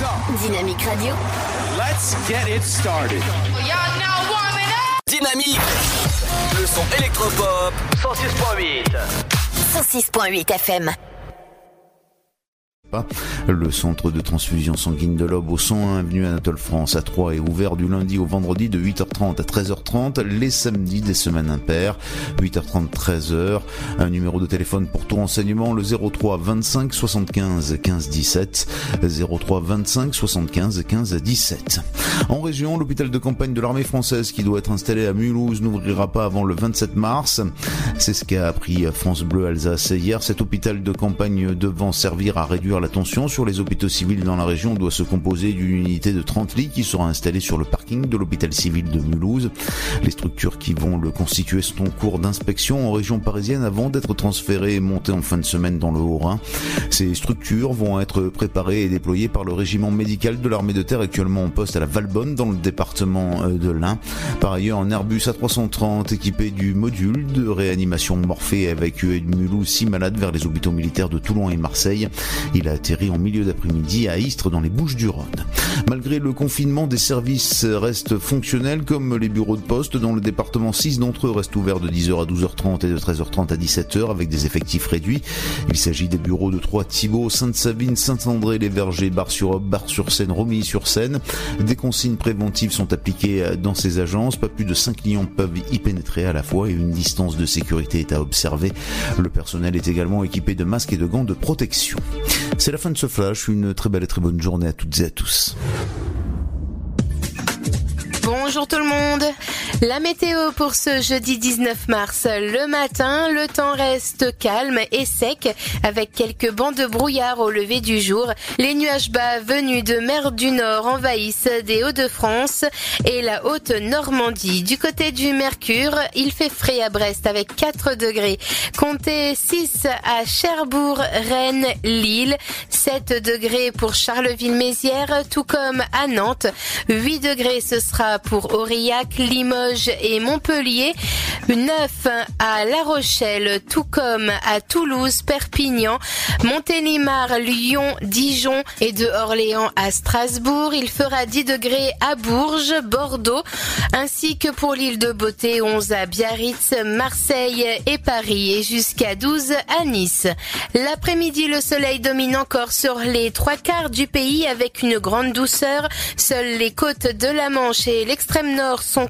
Dynamique Radio. Let's get it started. Y'all now warming up. Dynamique. Le son électropop 106.8. 106.8 FM. Le centre de transfusion sanguine de l'Aube au 101 avenue Anatole France à 3 est ouvert du lundi au vendredi de 8h30 à 13h30, les samedis des semaines impaires, 8h30 13h. Un numéro de téléphone pour tout renseignement, le 03 25 75 15 17, 03 25 75 15 17. En région, l'hôpital de campagne de l'armée française qui doit être installé à Mulhouse n'ouvrira pas avant le 27 mars. C'est ce qu'a appris France Bleu Alsace hier. Cet hôpital de campagne devant servir à réduire la tension sur les hôpitaux civils dans la région doit se composer d'une unité de 30 lits qui sera installée sur le parking de l'hôpital civil de Mulhouse. Les structures qui vont le constituer sont en cours d'inspection en région parisienne avant d'être transférées et montées en fin de semaine dans le Haut-Rhin. Ces structures vont être préparées et déployées par le régiment médical de l'armée de terre actuellement en poste à la Valbonne dans le département euh, de l'Ain. Par ailleurs, un Airbus A330 équipé du module de réanimation Morphée a évacué de Mulhouse six malades vers les hôpitaux militaires de Toulon et Marseille. Il a atterri en milieu d'après-midi à Istres dans les Bouches du Rhône. Malgré le confinement, des services restent fonctionnels comme les bureaux de poste. Dans le département, 6 d'entre eux restent ouverts de 10h à 12h30 et de 13h30 à 17h avec des effectifs réduits. Il s'agit des bureaux de Trois Thibault, Sainte-Savine, Saint-André, les Vergers, Bar-sur-Aube, Bar-sur-Seine, Romilly-sur-Seine. Des consignes préventives sont appliquées dans ces agences. Pas plus de 5 clients peuvent y pénétrer à la fois et une distance de sécurité est à observer. Le personnel est également équipé de masques et de gants de protection. C'est la fin de ce flash. Une très belle et très bonne journée à toutes et à tous. Bonjour tout le monde. La météo pour ce jeudi 19 mars. Le matin, le temps reste calme et sec avec quelques bancs de brouillard au lever du jour. Les nuages bas venus de mer du Nord envahissent des Hauts-de-France et la haute Normandie. Du côté du Mercure, il fait frais à Brest avec 4 degrés. Comptez 6 à Cherbourg, Rennes, Lille, 7 degrés pour Charleville-Mézières, tout comme à Nantes. 8 degrés ce sera pour Aurillac, Limoges et Montpellier. 9 à La Rochelle, tout comme à Toulouse, Perpignan, Montélimar, Lyon, Dijon et de Orléans à Strasbourg. Il fera 10 degrés à Bourges, Bordeaux, ainsi que pour l'île de Beauté, 11 à Biarritz, Marseille et Paris et jusqu'à 12 à Nice. L'après-midi, le soleil domine encore sur les trois quarts du pays avec une grande douceur. Seules les côtes de la Manche et l'extrême nord sont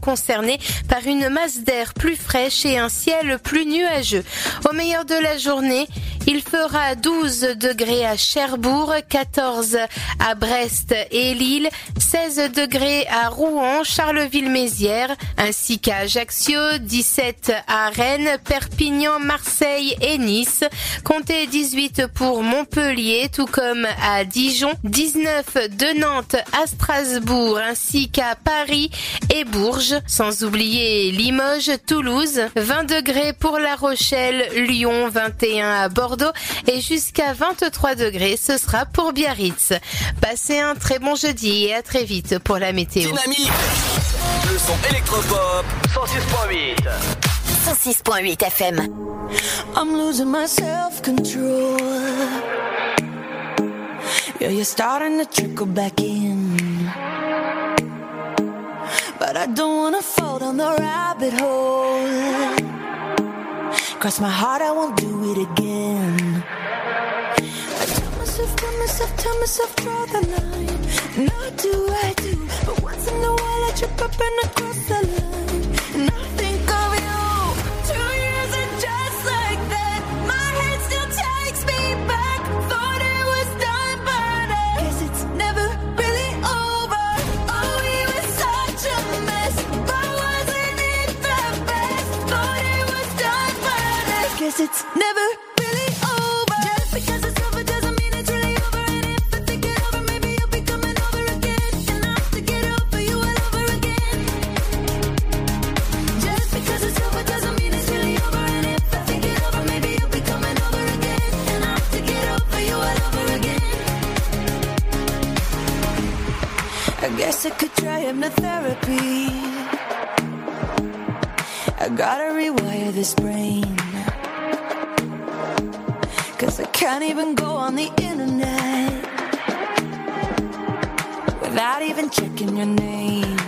par une masse d'air plus fraîche et un ciel plus nuageux. Au meilleur de la journée, il fera 12 degrés à Cherbourg, 14 à Brest et Lille, 16 degrés à Rouen, Charleville-Mézières, ainsi qu'à Ajaccio, 17 à Rennes, Perpignan, Marseille et Nice. Comptez 18 pour Montpellier, tout comme à Dijon, 19 de Nantes à Strasbourg, ainsi qu'à Paris et Bourges, oublier Limoges, Toulouse, 20 degrés pour La Rochelle, Lyon, 21 à Bordeaux et jusqu'à 23 degrés, ce sera pour Biarritz. Passez un très bon jeudi et à très vite pour la météo. Dynamique. Le son électropop 106.8. 106.8 FM. I'm losing my self control. Yeah, you're starting to trickle back in. But I don't wanna down the rabbit hole. Cross my heart, I won't do it again. I tell myself, tell myself, tell myself, draw the line. Not do, I do. But once in a while, I trip up and I cross the line. hypnotherapy. I gotta rewire this brain. Cause I can't even go on the internet without even checking your name.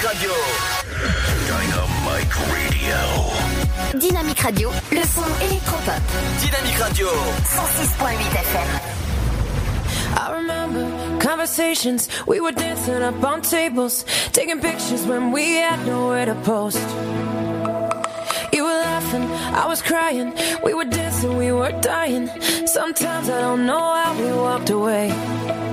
Dynamique Radio. Dynamique Radio. Dynamique Radio, le son électropop. Dynamique Radio. 106.8 FM. I remember conversations. We were dancing up on tables, taking pictures when we had nowhere to post. You were laughing, I was crying. We were dancing, we were dying. Sometimes I don't know how we walked away.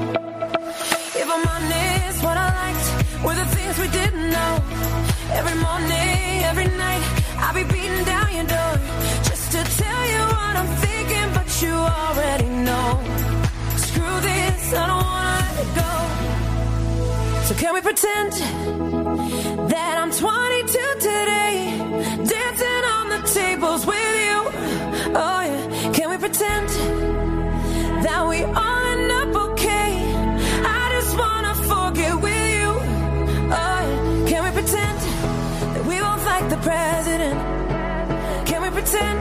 morning, every night. I'll be beating down your door just to tell you what I'm thinking, but you already know. Screw this, I don't wanna let it go. So can we pretend that I'm 22 today, dancing on the tables with you? Oh yeah, can we pretend that we are? president. Can we pretend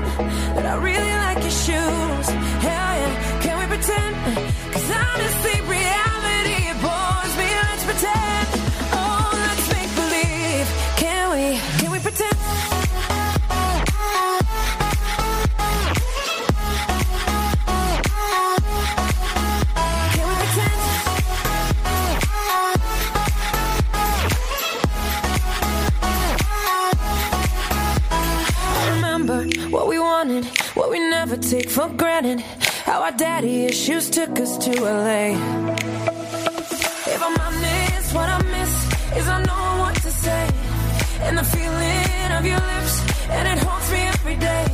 that I really like your shoes? Hell yeah, can we pretend? Cause honestly, reality. take for granted how our daddy issues took us to LA. If I'm honest, what I miss is I know what to say, and the feeling of your lips, and it haunts me every day.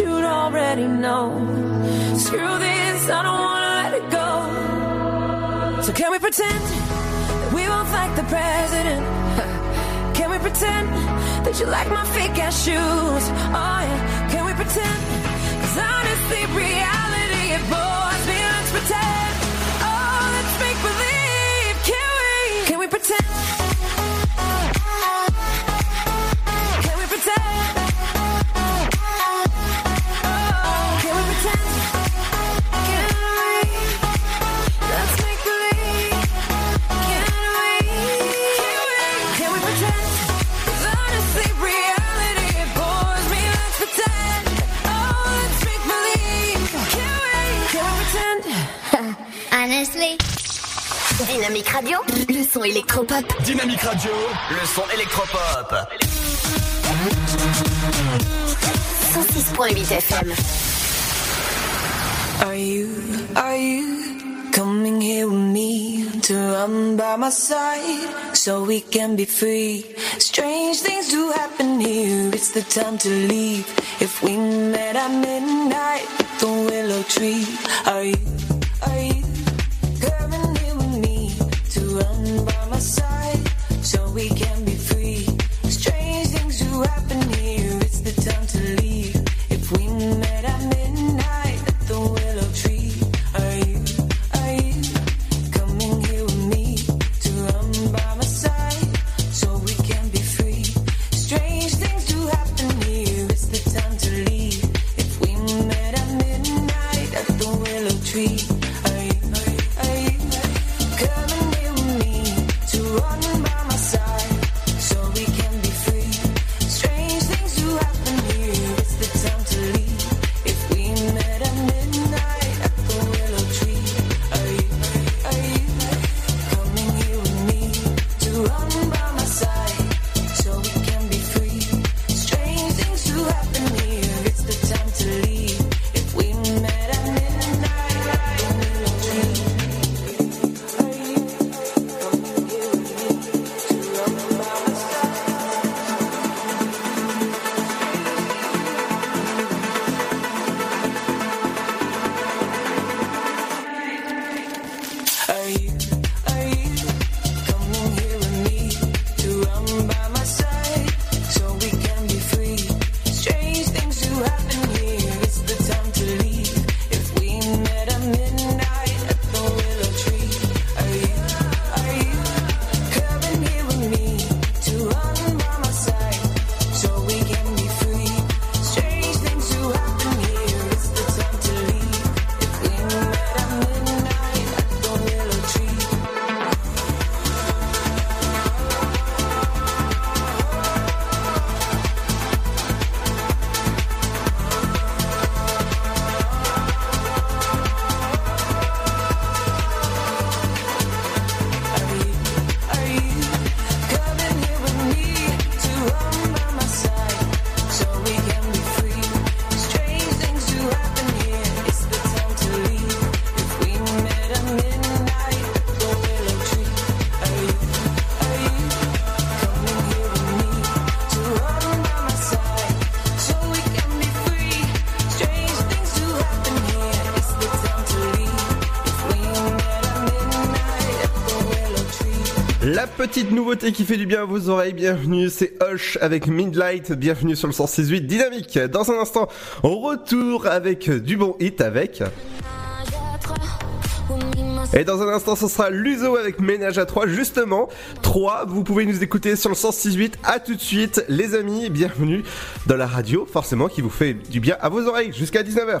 You'd already know. Screw this, I don't wanna let it go. So can we pretend that we won't fight the president? Can we pretend that you like my fake ass shoes? Oh yeah, can we pretend? Cause honestly, reality it bores me. Let's pretend. Oh, let's make believe. Can we? Can we pretend? Honestly. Dynamique Radio, le son électropop. Dynamique Radio, le son électropop. 106.8 FM. Are you, are you coming here with me to run by my side? So we can be free? Strange things do happen here, it's the time to leave. If we met at midnight, the willow tree, are you, are you petite nouveauté qui fait du bien à vos oreilles, bienvenue, c'est Hush avec Midlight, bienvenue sur le 168 Dynamique. Dans un instant, on retour avec du bon hit avec... Et dans un instant, ce sera Luzo avec Ménage à 3, justement. 3, vous pouvez nous écouter sur le 168. À tout de suite, les amis, bienvenue dans la radio, forcément, qui vous fait du bien à vos oreilles, jusqu'à 19h.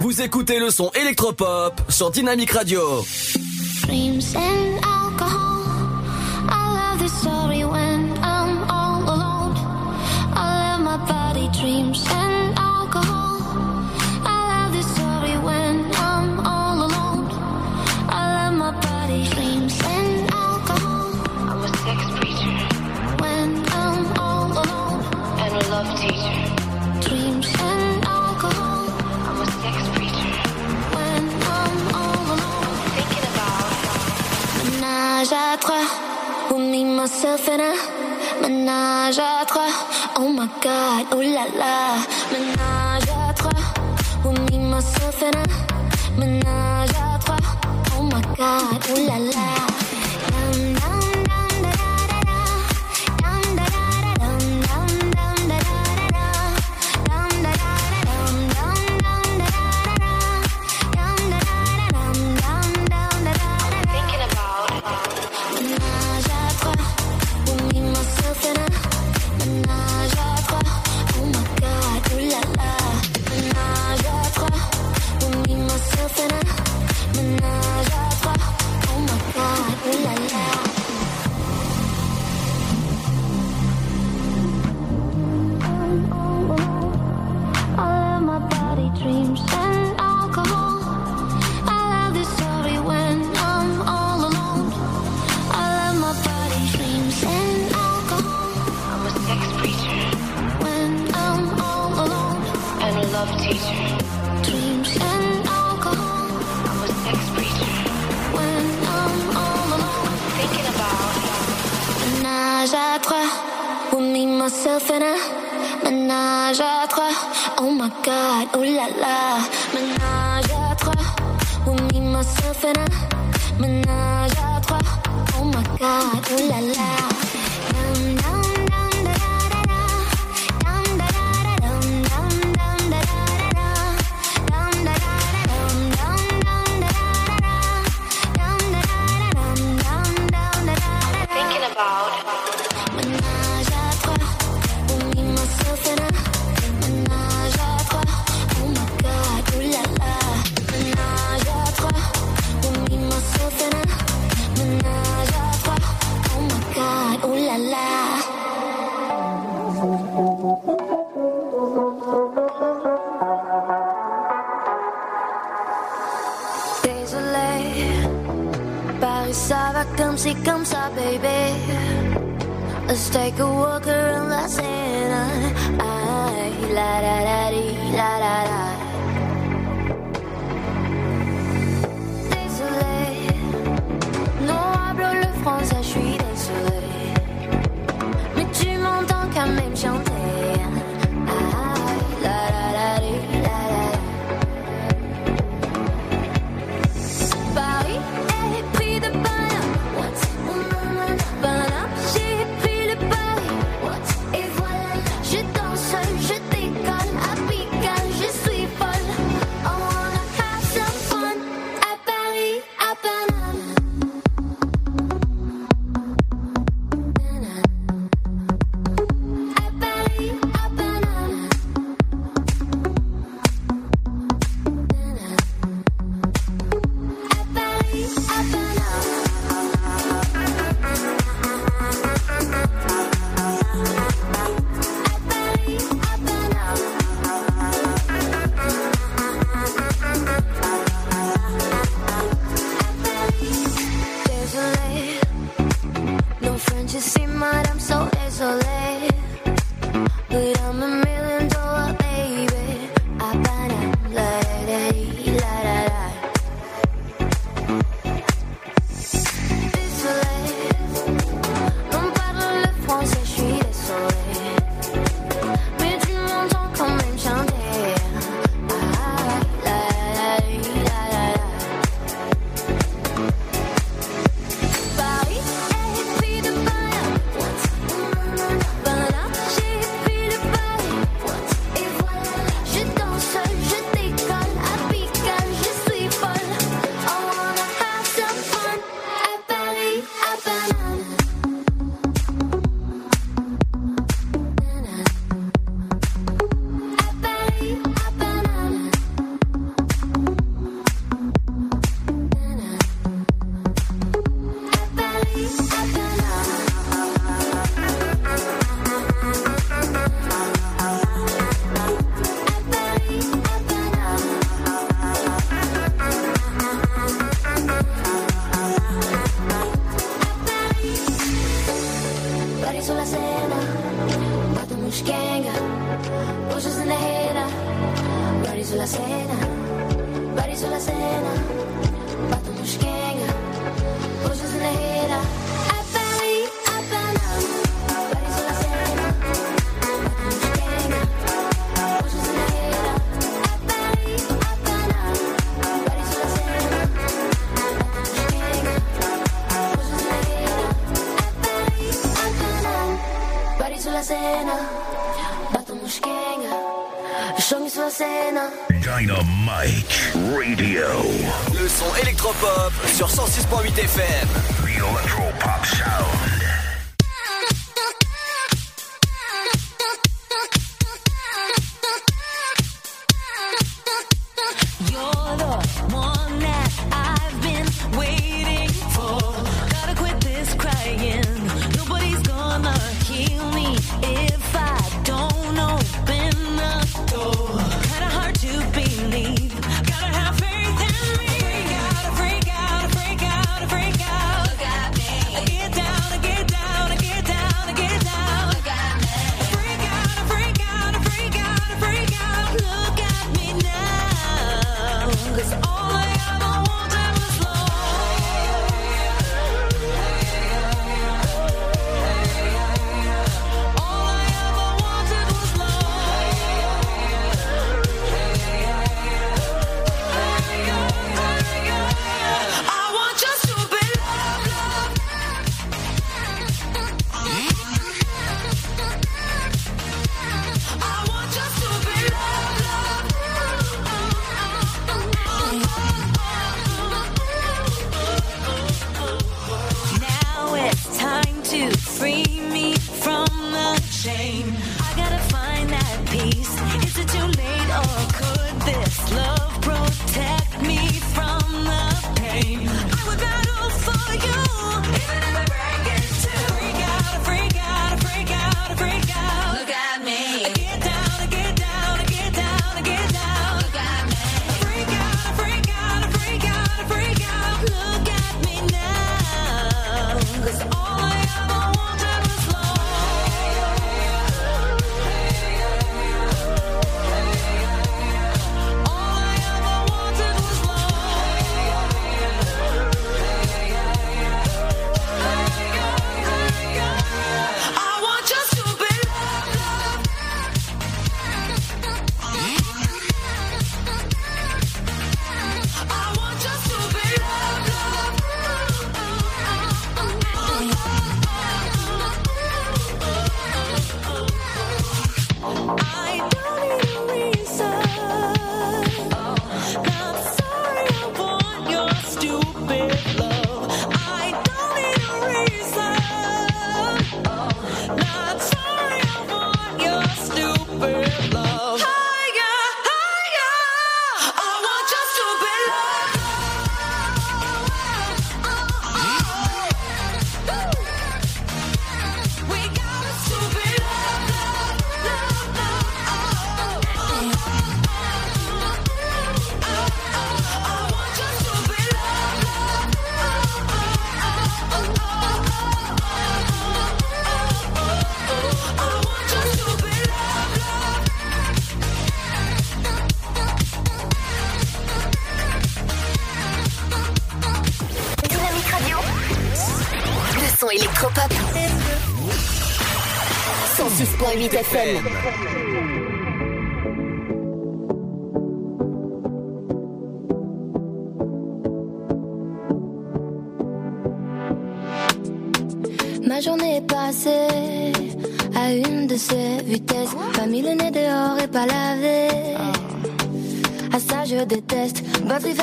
Vous écoutez le son électropop sur Dynamic Radio. Menage à trois, with me, myself and I. Menage à trois, oh my god, oh la la. Menage à trois, with me, myself and I. Menage à trois, oh my god, oh la la.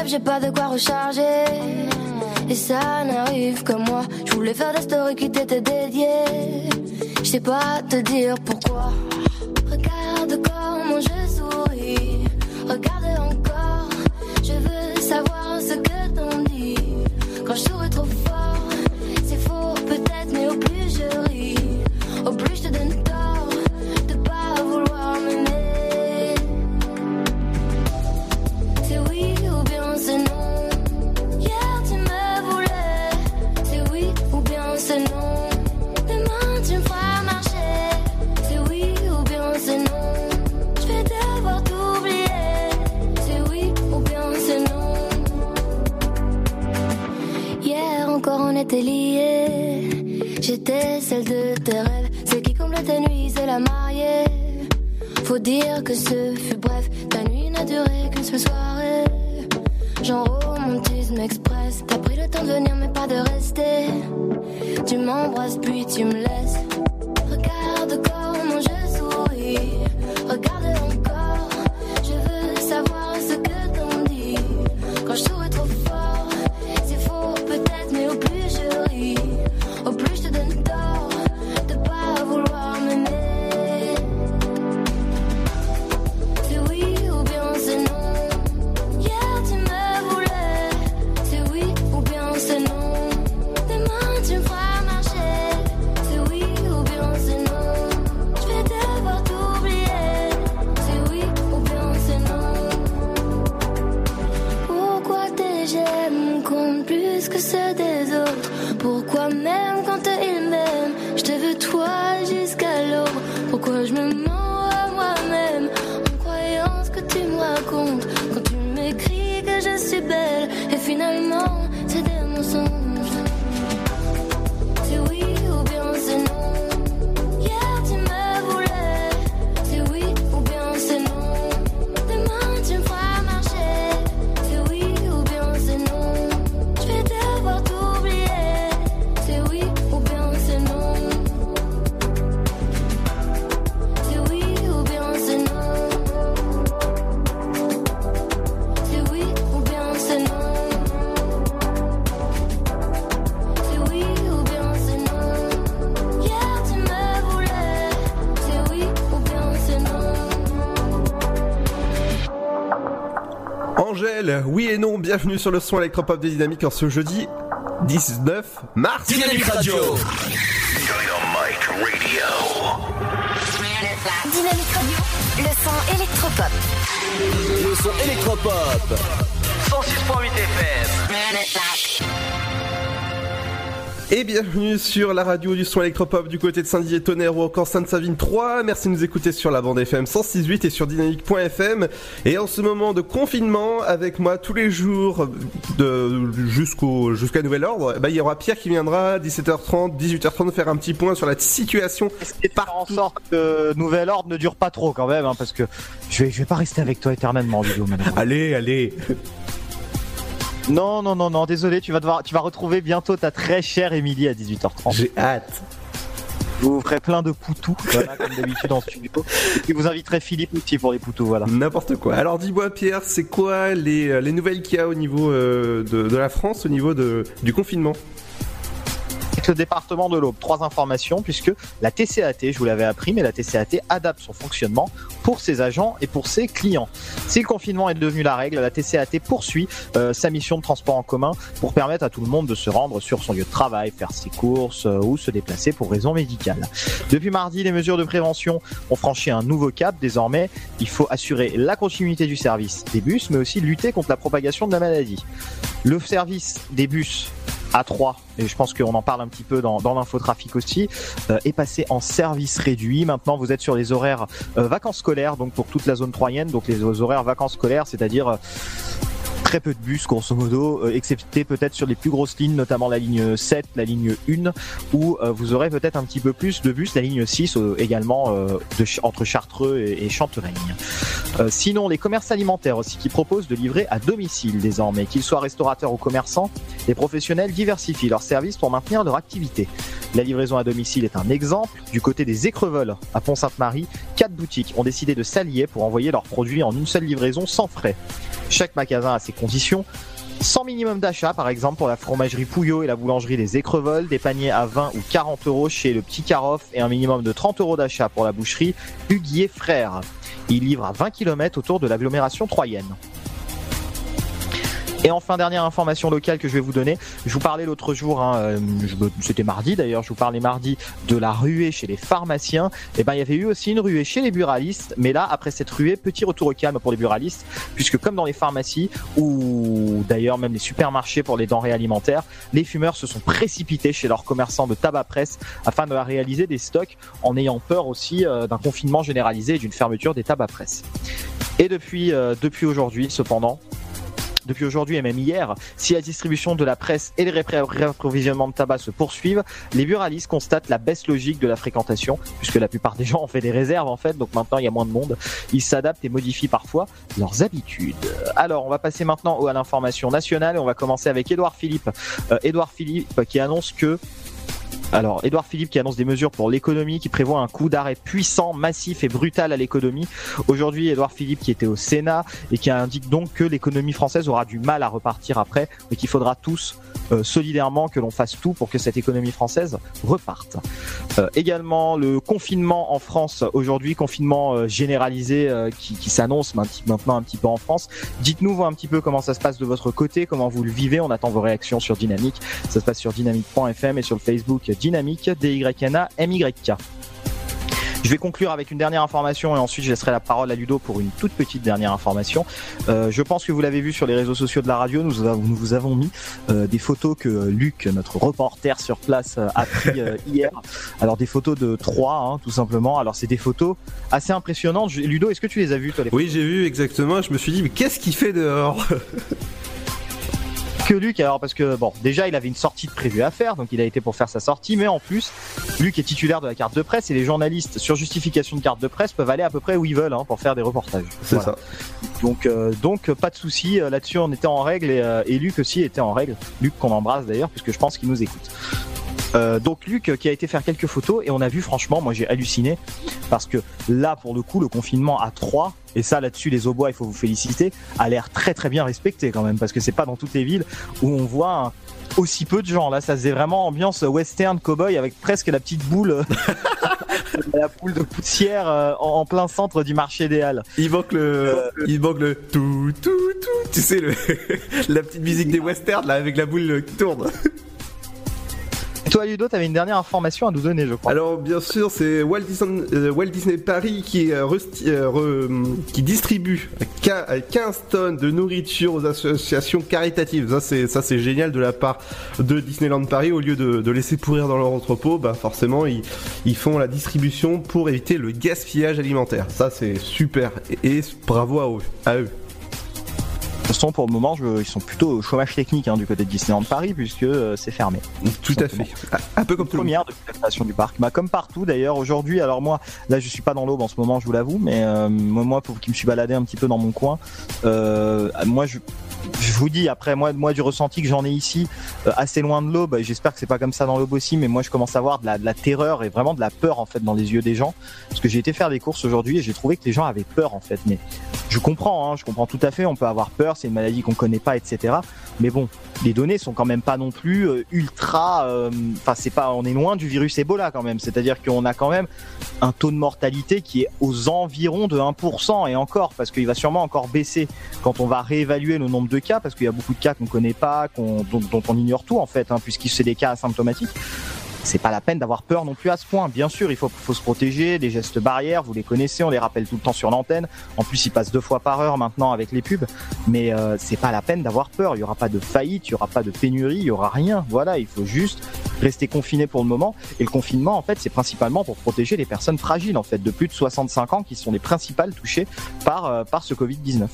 J'ai pas de quoi recharger. Et ça n'arrive que moi. Je voulais faire des stories qui t'étaient dédiées. Je sais pas te dire pourquoi. Dire que ce fut bref, ta nuit n'a duré qu'une seule soirée. Genre romantisme express, t'as pris le temps de venir mais pas de rester. Tu m'embrasses puis tu me laisses. Bienvenue sur le son électropop des dynamiques en ce jeudi 19 mars. Dynamique Radio. Dynamite Radio. Dynamique Radio. Le son électropop. Le son électropop. 106.8 FM. Et bienvenue sur la radio du son électropop du côté de Saint-Dié Tonnerre ou encore Sainte-Savine 3. Merci de nous écouter sur la bande FM 106.8 et sur dynamique.fm. Et en ce moment de confinement, avec moi tous les jours de jusqu'au jusqu'à nouvel ordre, eh ben, il y aura Pierre qui viendra 17h30, 18h30 faire un petit point sur la situation. Et faire en sorte que Nouvel Ordre ne dure pas trop quand même, hein, parce que je vais, je vais pas rester avec toi éternellement en vidéo maintenant. Allez, allez. Non, non, non, non, désolé, tu vas devoir, tu vas retrouver bientôt ta très chère Émilie à 18h30. J'ai hâte. Vous vous ferez plein de poutous, voilà, comme d'habitude en studio. Et puis vous inviterez Philippe aussi pour les poutous, voilà. N'importe quoi. Alors dis-moi Pierre, c'est quoi les, les nouvelles qu'il y a au niveau euh, de, de la France, au niveau de, du confinement? Le département de l'Aube, trois informations, puisque la TCAT, je vous l'avais appris, mais la TCAT adapte son fonctionnement pour ses agents et pour ses clients. Si le confinement est devenu la règle, la TCAT poursuit euh, sa mission de transport en commun pour permettre à tout le monde de se rendre sur son lieu de travail, faire ses courses euh, ou se déplacer pour raisons médicales. Depuis mardi, les mesures de prévention ont franchi un nouveau cap. Désormais, il faut assurer la continuité du service des bus, mais aussi lutter contre la propagation de la maladie. Le service des bus A3, et je pense qu'on en parle un petit peu dans, dans l'infotrafic aussi, euh, est passé en service réduit. Maintenant, vous êtes sur les horaires euh, vacances scolaires, donc pour toute la zone troyenne, donc les horaires vacances scolaires, c'est-à-dire euh, très peu de bus, grosso modo, euh, excepté peut-être sur les plus grosses lignes, notamment la ligne 7, la ligne 1, où euh, vous aurez peut-être un petit peu plus de bus, la ligne 6 euh, également de, entre Chartreux et, et sinon, les commerces alimentaires aussi qui proposent de livrer à domicile désormais, qu'ils soient restaurateurs ou commerçants, les professionnels diversifient leurs services pour maintenir leur activité. La livraison à domicile est un exemple. Du côté des Écrevols, à Pont-Sainte-Marie, quatre boutiques ont décidé de s'allier pour envoyer leurs produits en une seule livraison sans frais. Chaque magasin a ses conditions. Sans minimum d'achat, par exemple, pour la fromagerie Pouillot et la boulangerie des Écrevols, des paniers à 20 ou 40 euros chez le Petit Caroff et un minimum de 30 euros d'achat pour la boucherie Huguier Frères. Il livre à 20 km autour de l'agglomération troyenne. Et enfin, dernière information locale que je vais vous donner. Je vous parlais l'autre jour, hein, euh, c'était mardi d'ailleurs, je vous parlais mardi de la ruée chez les pharmaciens. Et ben, il y avait eu aussi une ruée chez les buralistes. Mais là, après cette ruée, petit retour au calme pour les buralistes, puisque comme dans les pharmacies ou d'ailleurs même les supermarchés pour les denrées alimentaires, les fumeurs se sont précipités chez leurs commerçants de tabac presse afin de réaliser des stocks en ayant peur aussi euh, d'un confinement généralisé et d'une fermeture des tabac presse. Et depuis, euh, depuis aujourd'hui, cependant, depuis aujourd'hui et même hier, si la distribution de la presse et les réapprovisionnements de tabac se poursuivent, les buralistes constatent la baisse logique de la fréquentation, puisque la plupart des gens ont fait des réserves en fait, donc maintenant il y a moins de monde. Ils s'adaptent et modifient parfois leurs habitudes. Alors, on va passer maintenant à l'information nationale et on va commencer avec Édouard Philippe. Euh, Édouard Philippe qui annonce que alors, Édouard Philippe qui annonce des mesures pour l'économie, qui prévoit un coup d'arrêt puissant, massif et brutal à l'économie. Aujourd'hui, Édouard Philippe qui était au Sénat et qui indique donc que l'économie française aura du mal à repartir après, mais qu'il faudra tous euh, solidairement que l'on fasse tout pour que cette économie française reparte. Euh, également, le confinement en France aujourd'hui, confinement euh, généralisé qui, qui s'annonce maint- maintenant un petit peu en France. Dites-nous un petit peu comment ça se passe de votre côté, comment vous le vivez. On attend vos réactions sur Dynamique. Ça se passe sur dynamique.fm et sur le Facebook Dynamique D-Y-N-A M-Y-K. Je vais conclure avec une dernière information et ensuite je laisserai la parole à Ludo pour une toute petite dernière information. Euh, je pense que vous l'avez vu sur les réseaux sociaux de la radio, nous, avons- nous vous avons mis euh, des photos que Luc, notre reporter sur place, euh, a pris euh, hier. Alors des photos de trois, hein, tout simplement. Alors c'est des photos assez impressionnantes. Ludo, est-ce que tu les as vues toi les Oui, j'ai vu exactement. Je me suis dit, mais qu'est-ce qu'il fait dehors? que Luc alors parce que bon déjà il avait une sortie de prévue à faire donc il a été pour faire sa sortie mais en plus Luc est titulaire de la carte de presse et les journalistes sur justification de carte de presse peuvent aller à peu près où ils veulent hein, pour faire des reportages. C'est Voilà. ça. Donc euh, donc pas de souci euh, là-dessus on était en règle et, euh, et Luc aussi était en règle. Luc qu'on embrasse d'ailleurs puisque je pense qu'il nous écoute. Euh, donc Luc euh, qui a été faire quelques photos et on a vu franchement moi j'ai halluciné parce que là pour le coup le confinement à 3 et ça là-dessus les Aubois il faut vous féliciter a l'air très très bien respecté quand même parce que c'est pas dans toutes les villes où on voit aussi peu de gens là ça faisait vraiment ambiance western cowboy avec presque la petite boule la boule de poussière euh, en, plein centre du marché des Halles. Il manque le, tout tout tout. Tu sais la petite musique des westerns là avec la boule qui tourne. Toi Ludo t'avais une dernière information à nous donner je crois. Alors bien sûr, c'est Walt Disney, euh, Paris qui, euh, euh, distribue quin- euh, 15 tonnes de nourriture aux associations caritatives. Ça c'est génial de la part de Disneyland Paris. Au lieu de, laisser pourrir dans leur entrepôt, bah forcément ils, font la distribution pour éviter le gaspillage alimentaire. Ça c'est super et, bravo. À eux. De toute façon, pour le moment, je- ils sont plutôt au chômage technique hein, du côté de Disneyland Paris puisque euh, c'est fermé. Tout à fait. Un peu comme tout le monde. première depuis la création du parc. Bah, comme partout d'ailleurs aujourd'hui. Alors moi, là, je suis pas dans l'aube en ce moment, je vous l'avoue, mais euh, moi, moi, pour qui me suis baladé un petit peu dans mon coin, euh, moi, je je vous dis après moi, moi du ressenti que j'en ai ici, euh, assez loin de l'aube. et J'espère que c'est pas comme ça dans l'aube aussi, mais moi je commence à la, de la terreur et vraiment de la peur en fait dans les yeux des gens, parce que j'ai été faire des courses aujourd'hui et j'ai trouvé que les gens avaient peur en fait. Mais je comprends, hein, je comprends tout à fait. On peut avoir peur, c'est une maladie qu'on connaît pas, etc. Mais bon, les données sont quand même pas non plus euh, ultra. euh, Enfin, c'est pas, on est loin du virus Ebola quand même. C'est-à-dire qu'on a quand même un taux de mortalité qui est aux environs de 1% et encore, parce qu'il va sûrement encore baisser quand on va réévaluer le nombre de cas, parce qu'il y a beaucoup de cas qu'on connaît pas, qu'on, dont, on ignore tout en fait, hein, puisqu'il c'est des cas asymptomatiques. C'est pas la peine d'avoir peur non plus à ce point. Bien sûr, il faut, se protéger, des gestes barrières, vous les connaissez, on les rappelle tout le temps sur l'antenne. En plus, ils passent deux fois par heure maintenant avec les pubs. Mais euh, c'est pas la peine d'avoir peur. Il y aura pas de faillite, il y aura pas de pénurie, il y aura rien. Voilà, il faut juste rester confinés pour le moment. Et le confinement, en fait, c'est principalement pour protéger les personnes fragiles, en fait, de plus de 65 ans, qui sont les principales touchées par, euh, par ce Covid-19.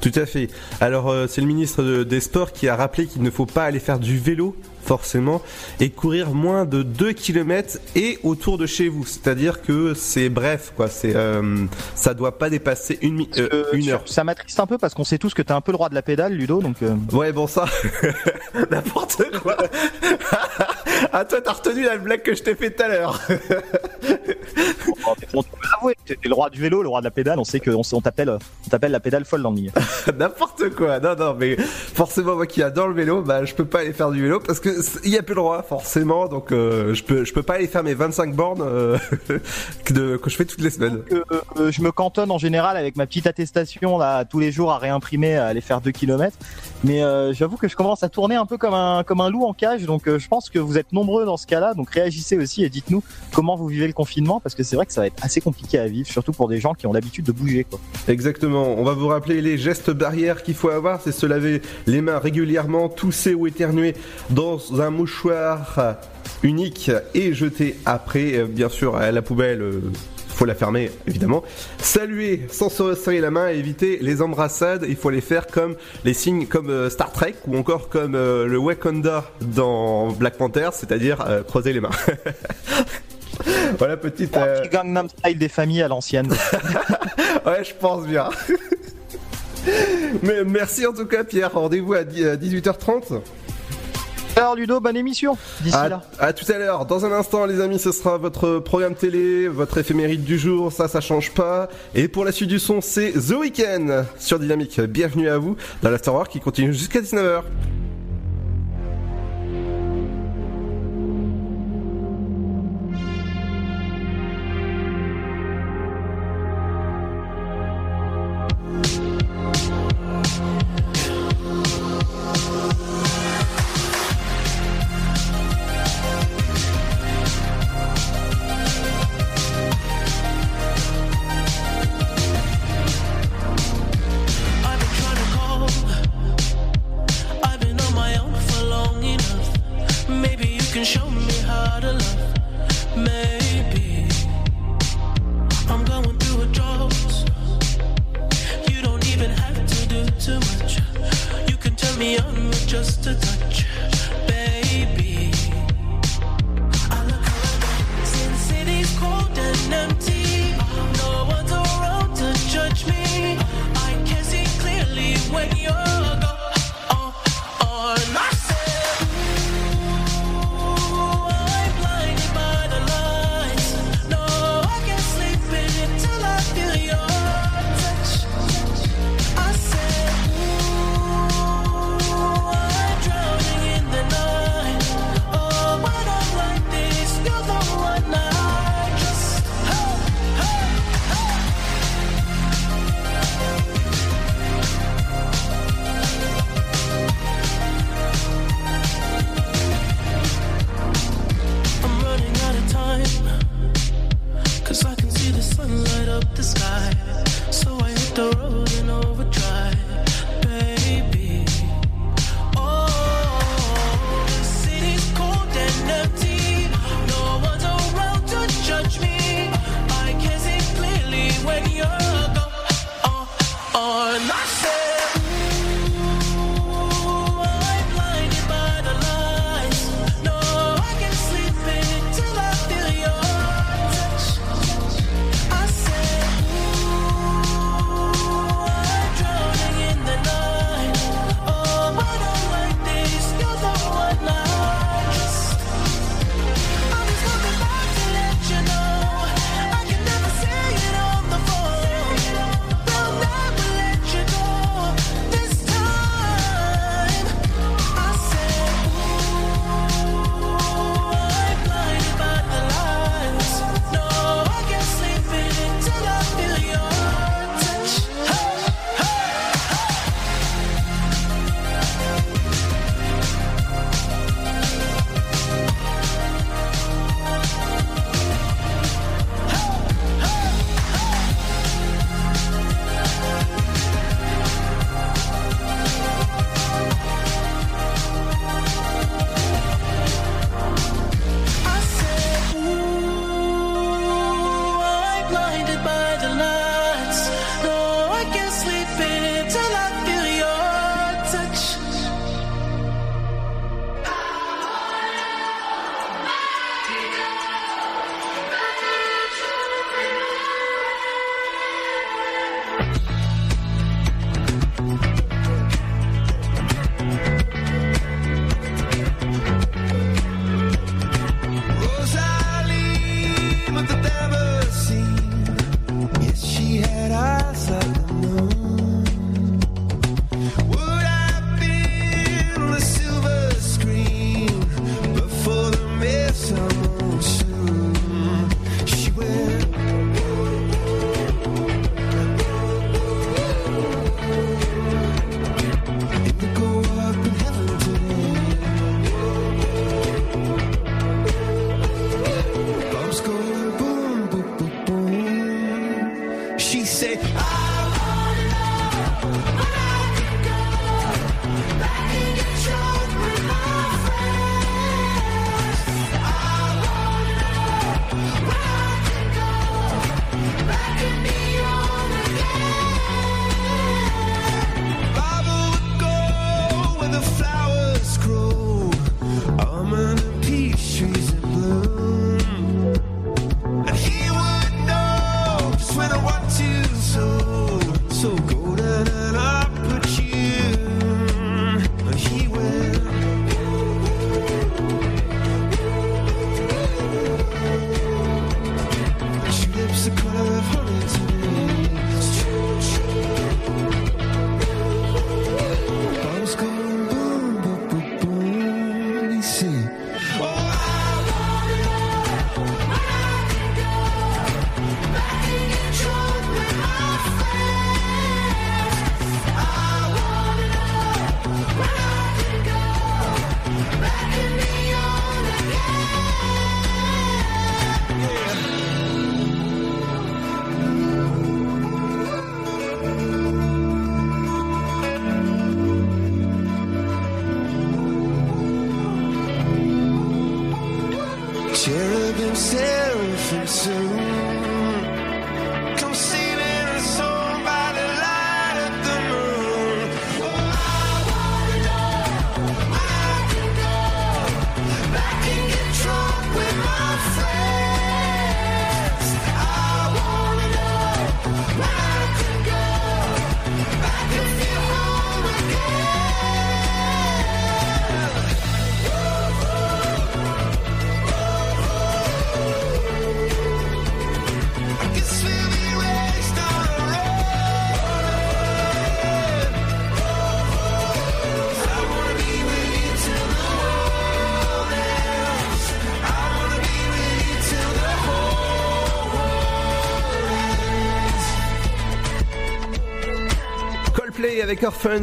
Tout à fait. Alors, euh, c'est le ministre de- des Sports qui a rappelé qu'il ne faut pas aller faire du vélo forcément et courir moins de 2 km et autour de chez vous. C'est-à-dire que c'est bref quoi. C'est euh, ça doit pas dépasser une, mi- euh, Euh, une heure. Ça m'attriste un peu parce qu'on sait tous que t'es un peu le roi de la pédale, Ludo, donc. euh, ouais bon ça n'importe quoi. Ah toi t'as retenu la blague que je t'ai fait tout à l'heure on peut l'avouer, t'es le roi du vélo, le roi de la pédale. On sait qu'on on t'appelle, on t'appelle la pédale folle dans le milieu. N'importe quoi. Non, non, mais forcément, moi qui adore le vélo, bah, je peux pas aller faire du vélo parce que il y a plus le droit, forcément. Donc, euh, je peux, je peux pas aller faire mes 25 bornes euh, que, je fais toutes les semaines. Euh, euh, je me cantonne en général avec ma petite attestation là tous les jours à réimprimer, à aller faire 2 km. Mais j'avoue que je commence à tourner un peu comme un comme un loup en cage. Donc je pense que vous êtes nombreux dans ce cas-là. Donc réagissez aussi et dites-nous comment vous vivez le confinement parce que c'est vrai que ça va être assez compliqué à vivre, surtout pour des gens qui ont l'habitude de bouger. Quoi. Exactement. On va vous rappeler les gestes barrières qu'il faut avoir. C'est se laver les mains régulièrement, tousser ou éternuer dans un mouchoir unique et jeter après, euh, bien sûr, à la poubelle. euh, faut la fermer, évidemment. Saluer sans se resserrer la main éviter les embrassades. Il faut les faire comme les signes comme euh, Star Trek ou encore comme le Wakanda dans Black Panther, c'est-à-dire croiser les mains. voilà, petite. euh, Petit Gangnam Style des familles à l'ancienne. ouais, je pense bien. Mais merci en tout cas, Pierre. Rendez-vous à 10 à 18h30. Alors Ludo, bonne émission d'ici À, là. à tout à l'heure. Dans un instant, les amis, ce sera votre programme télé, votre éphéméride du jour. Ça, ça change pas. Et pour la suite du son, c'est The Weeknd sur Dynamique. Bienvenue à vous dans la Star Wars qui continue jusqu'à 19h.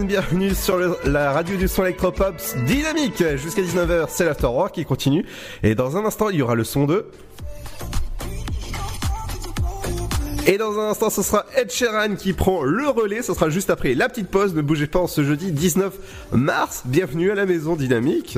Bienvenue sur la radio du son électropops dynamique. Jusqu'à 19h, c'est l'Afterwork qui continue. Et dans un instant il y aura le son de et dans un instant ce sera Ed Sheeran qui prend le relais, ce sera juste après la petite pause, ne bougez pas en ce jeudi 19 mars, bienvenue à la maison dynamique.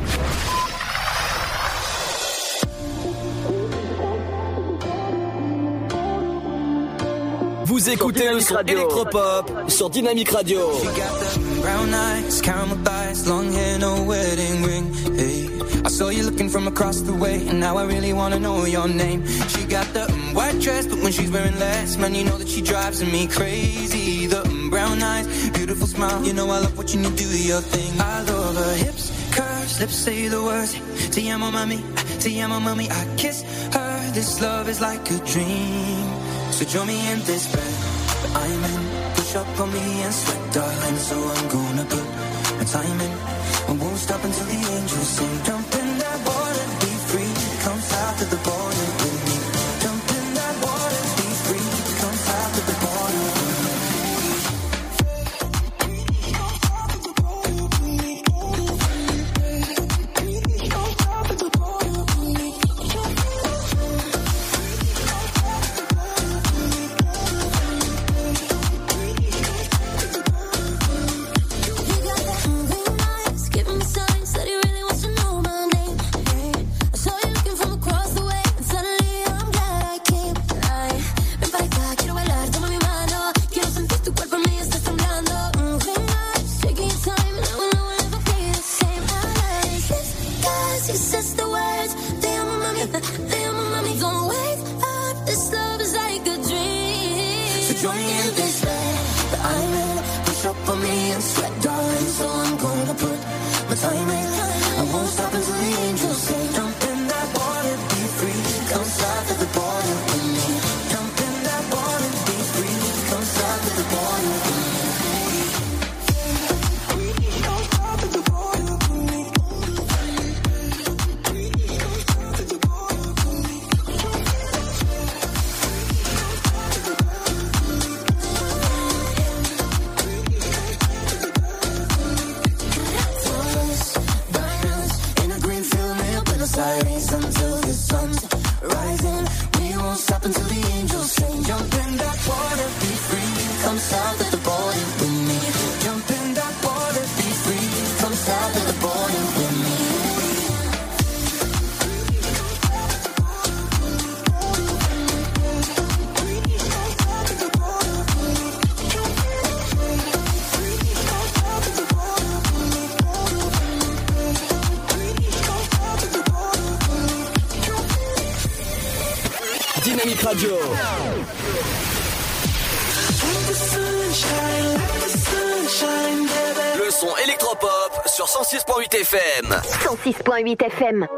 Vous écoutez le son électropop sur Dynamic Radio. Brown eyes, caramel thighs, long hair, no wedding ring. Hey, I saw you looking from across the way, and now I really wanna know your name. She got the mm, white dress, but when she's wearing less, man, you know that she drives me crazy. The mm, brown eyes, beautiful smile, you know I love what you do your thing. I love her hips, curves, lips say the words. Te amo, mami, te amo, mami. I kiss her. This love is like a dream. So join me in this bed that I'm in. Push up on me and sweat, darling. So I'm gonna put my time in. I won't stop until the angels sing. Jump in that water, be free. Come south to the border 8 FM.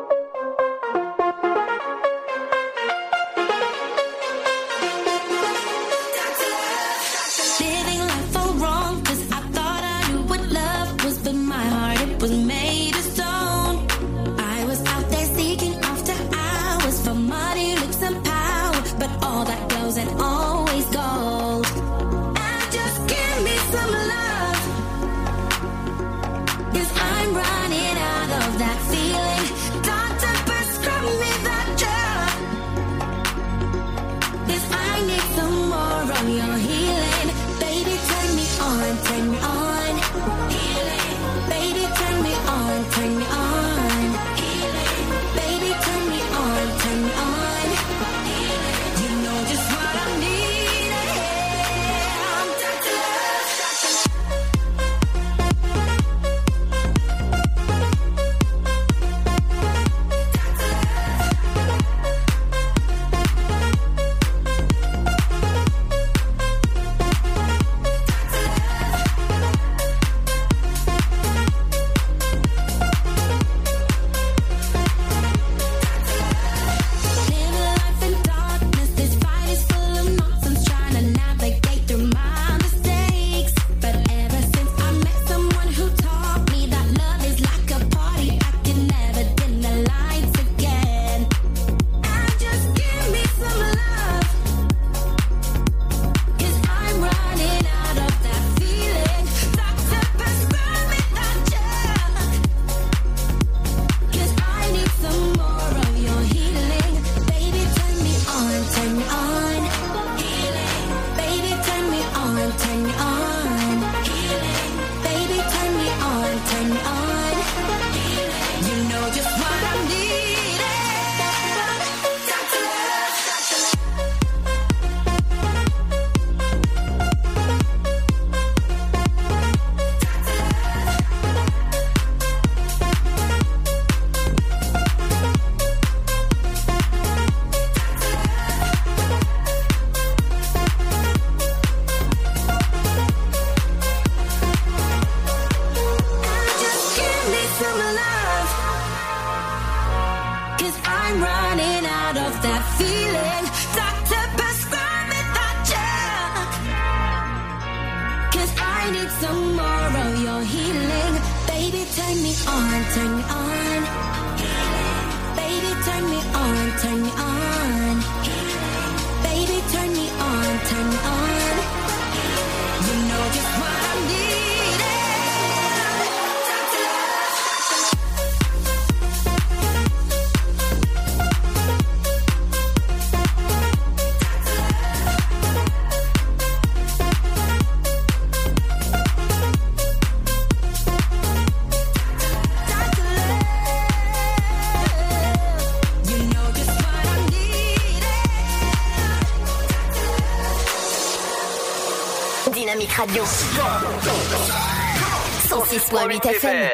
radio. 106.8 FM.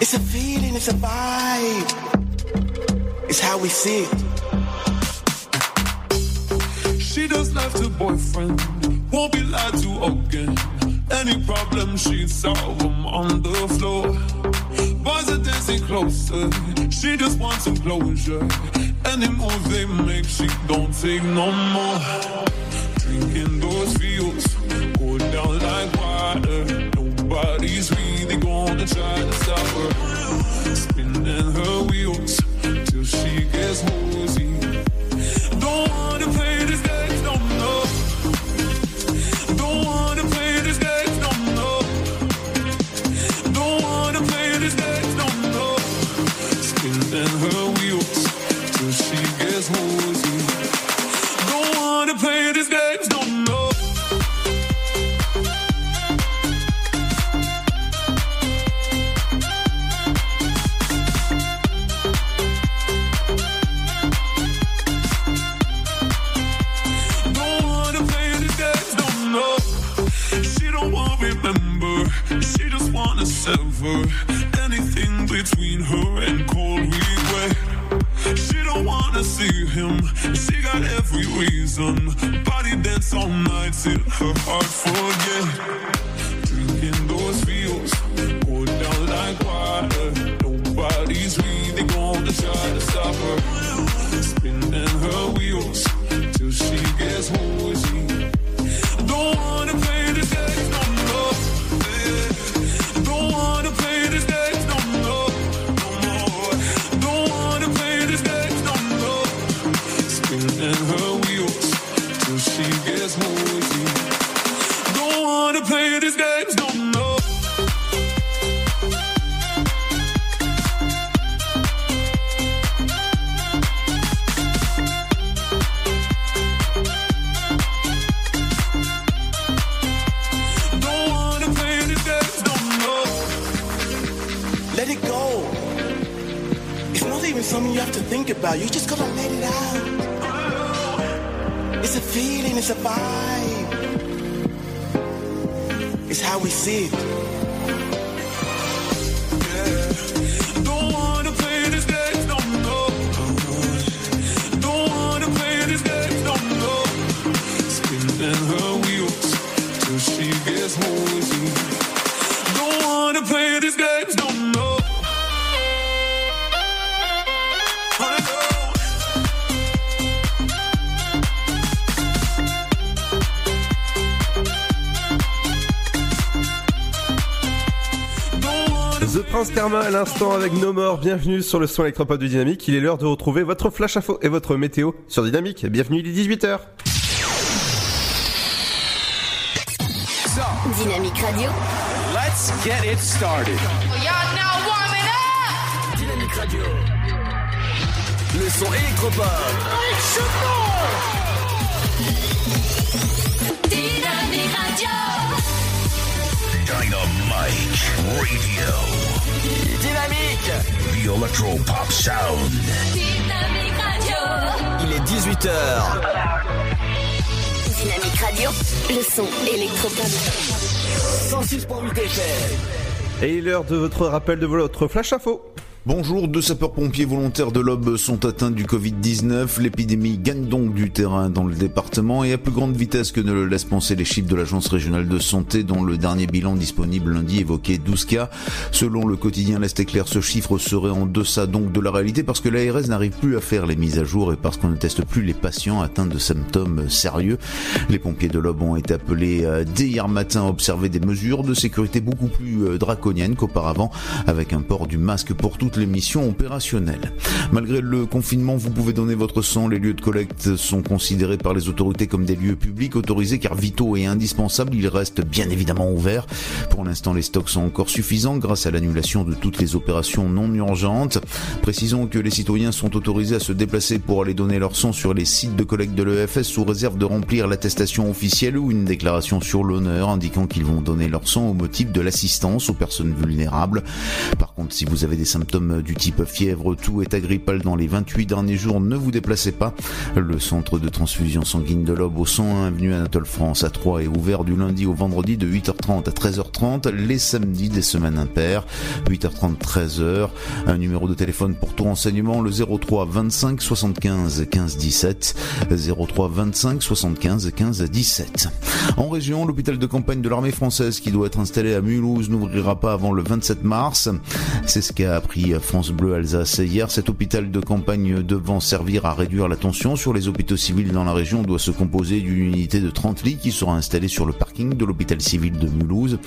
It's a feeling, it's a vibe. It's how we see it. Sever anything between her and cold regret. She don't wanna see him. She got every reason. Body dance all night till her heart forget. L'instant avec No More. Bienvenue sur le son électropop de Dynamique. Il est l'heure de retrouver votre flash info et votre météo sur Dynamique. Bienvenue, il est 18h. Dynamique Radio. Let's get it started. Y'all now warming up. Dynamique Radio. Le son électropop. Dynamite Radio. Dynamique. The Electro Pop Sound. Dynamique Radio. Il est 18h. Dynamique Radio. Le son électropop. 106.8 FM. Et l'heure de votre rappel de votre flash info. Bonjour, deux sapeurs-pompiers volontaires de l'Aube sont atteints du Covid-19. L'épidémie gagne donc du terrain dans le département et à plus grande vitesse que ne le laissent penser les chiffres de l'Agence régionale de santé dont le dernier bilan disponible lundi évoquait 12 cas. Selon le quotidien L'Est éclair, ce chiffre serait en deçà donc de la réalité parce que l'ARS n'arrive plus à faire les mises à jour et parce qu'on ne teste plus les patients atteints de symptômes sérieux. Les pompiers de l'Aube ont été appelés euh, dès hier matin à observer des mesures de sécurité beaucoup plus euh, draconiennes qu'auparavant avec un port du masque pour les missions opérationnelles. Malgré le confinement, vous pouvez donner votre sang. Les lieux de collecte sont considérés par les autorités comme des lieux publics autorisés car vitaux et indispensables. Ils restent bien évidemment ouverts. Pour l'instant, les stocks sont encore suffisants grâce à l'annulation de toutes les opérations non urgentes. Précisons que les citoyens sont autorisés à se déplacer pour aller donner leur sang sur les sites de collecte de l'EFS sous réserve de remplir l'attestation officielle ou une déclaration sur l'honneur indiquant qu'ils vont donner leur sang au motif de l'assistance aux personnes vulnérables. Par contre, si vous avez des symptômes du type fièvre, tout est agrippal dans les 28 derniers jours, ne vous déplacez pas. Le centre de transfusion sanguine de l'Aube au 101 avenue Anatole France à 3 est ouvert du lundi au vendredi de 8h30 à 13h30, les samedis des semaines impaires, 8h30 13h. Un numéro de téléphone pour tout renseignement le 03 25 75 15 17 03 25 75 15 17. En région, l'hôpital de campagne de l'armée française qui doit être installé à Mulhouse n'ouvrira pas avant le 27 mars. C'est ce qu'a appris France Bleu Alsace hier. Cet hôpital de campagne devant servir à réduire la tension sur les hôpitaux civils dans la région doit se composer d'une unité de 30 lits qui sera installée sur le parking de l'hôpital civil de Mulhouse.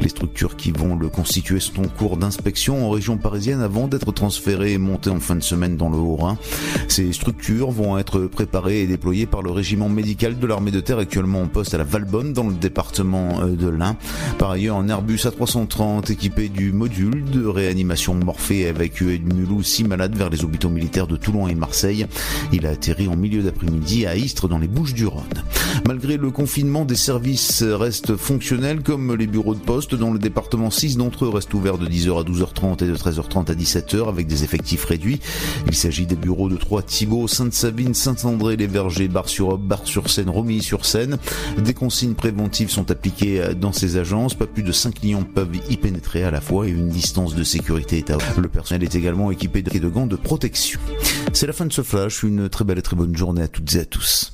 Les structures qui vont le constituer sont en cours d'inspection en région parisienne avant d'être transférées et montées en fin de semaine dans le Haut-Rhin. Ces structures vont être préparées et déployées par le régiment médical de l'armée de terre actuellement en poste à la Valbonne dans le département euh, de l'Ain. Par ailleurs, un Airbus A330 équipé du module de réanimation Morphée évacué de Mulhouse six malades vers les hôpitaux militaires de Toulon et Marseille. Il a atterri en milieu d'après-midi à Istres dans les Bouches du Rhône. Malgré le confinement, des services restent fonctionnels comme les bureaux de poste. Dans le département, 6 d'entre eux restent ouverts de 10h à 12h30 et de 13h30 à 17h avec des effectifs réduits. Il s'agit des bureaux de Troyes, Thibault, Sainte-Savine, Saint-André, les Vergers, Bar-sur-Aube, Bar-sur-Seine, Romilly-sur-Seine. Des consignes préventives sont appliquées dans ces agences. Pas plus de 5 clients peuvent y pénétrer à la fois et une distance de sécurité est à Le personnel est également équipé de gants de protection. C'est la fin de ce flash. Une très belle et très bonne journée à toutes et à tous.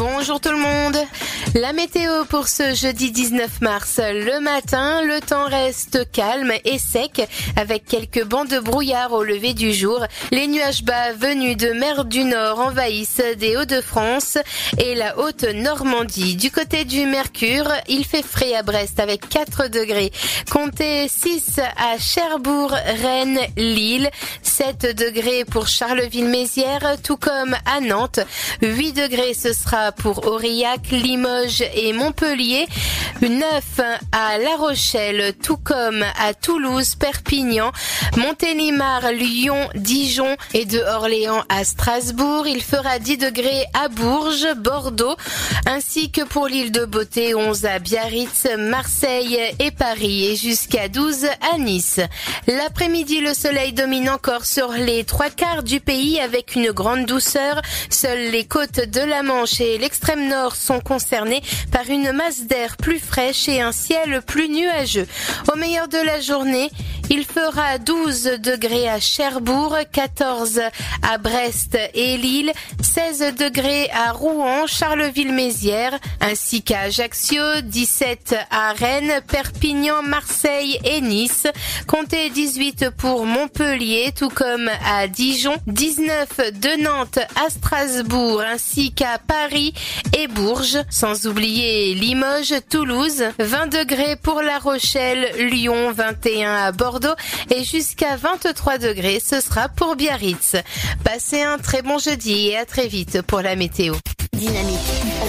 Bonjour tout le monde. La météo pour ce jeudi 19 mars. Le matin, le temps reste calme et sec avec quelques bancs de brouillard au lever du jour. Les nuages bas venus de mer du Nord envahissent des Hauts-de-France et la haute Normandie. Du côté du Mercure, il fait frais à Brest avec 4 degrés. Comptez 6 à Cherbourg, Rennes, Lille, 7 degrés pour Charleville-Mézières, tout comme à Nantes. 8 degrés ce sera pour Aurillac, Limoges et Montpellier. 9 à La Rochelle, tout comme à Toulouse, Perpignan, Montélimar, Lyon, Dijon et de Orléans à Strasbourg. Il fera 10 degrés à Bourges, Bordeaux, ainsi que pour l'île de Beauté, 11 à Biarritz, Marseille et Paris et jusqu'à 12 à Nice. L'après-midi, le soleil domine encore sur les trois quarts du pays avec une grande douceur. Seules les côtes de la Manche et l'extrême nord sont concernées par une masse d'air plus fraîche et un ciel plus nuageux. Au meilleur de la journée, il fera 12 degrés à Cherbourg, 14 à Brest et Lille, 16 degrés à Rouen, Charleville-Mézières, ainsi qu'à Ajaccio, 17 à Rennes, Perpignan, Marseille et Nice. Comptez 18 pour Montpellier, tout comme à Dijon, 19 de Nantes à Strasbourg, ainsi qu'à Paris et Bourges, sans oublier Limoges, Toulouse, 20 degrés pour La Rochelle, Lyon, 21 à Bordeaux et jusqu'à 23 degrés, ce sera pour Biarritz. Passez un très bon jeudi et à très vite pour la météo. Dynamique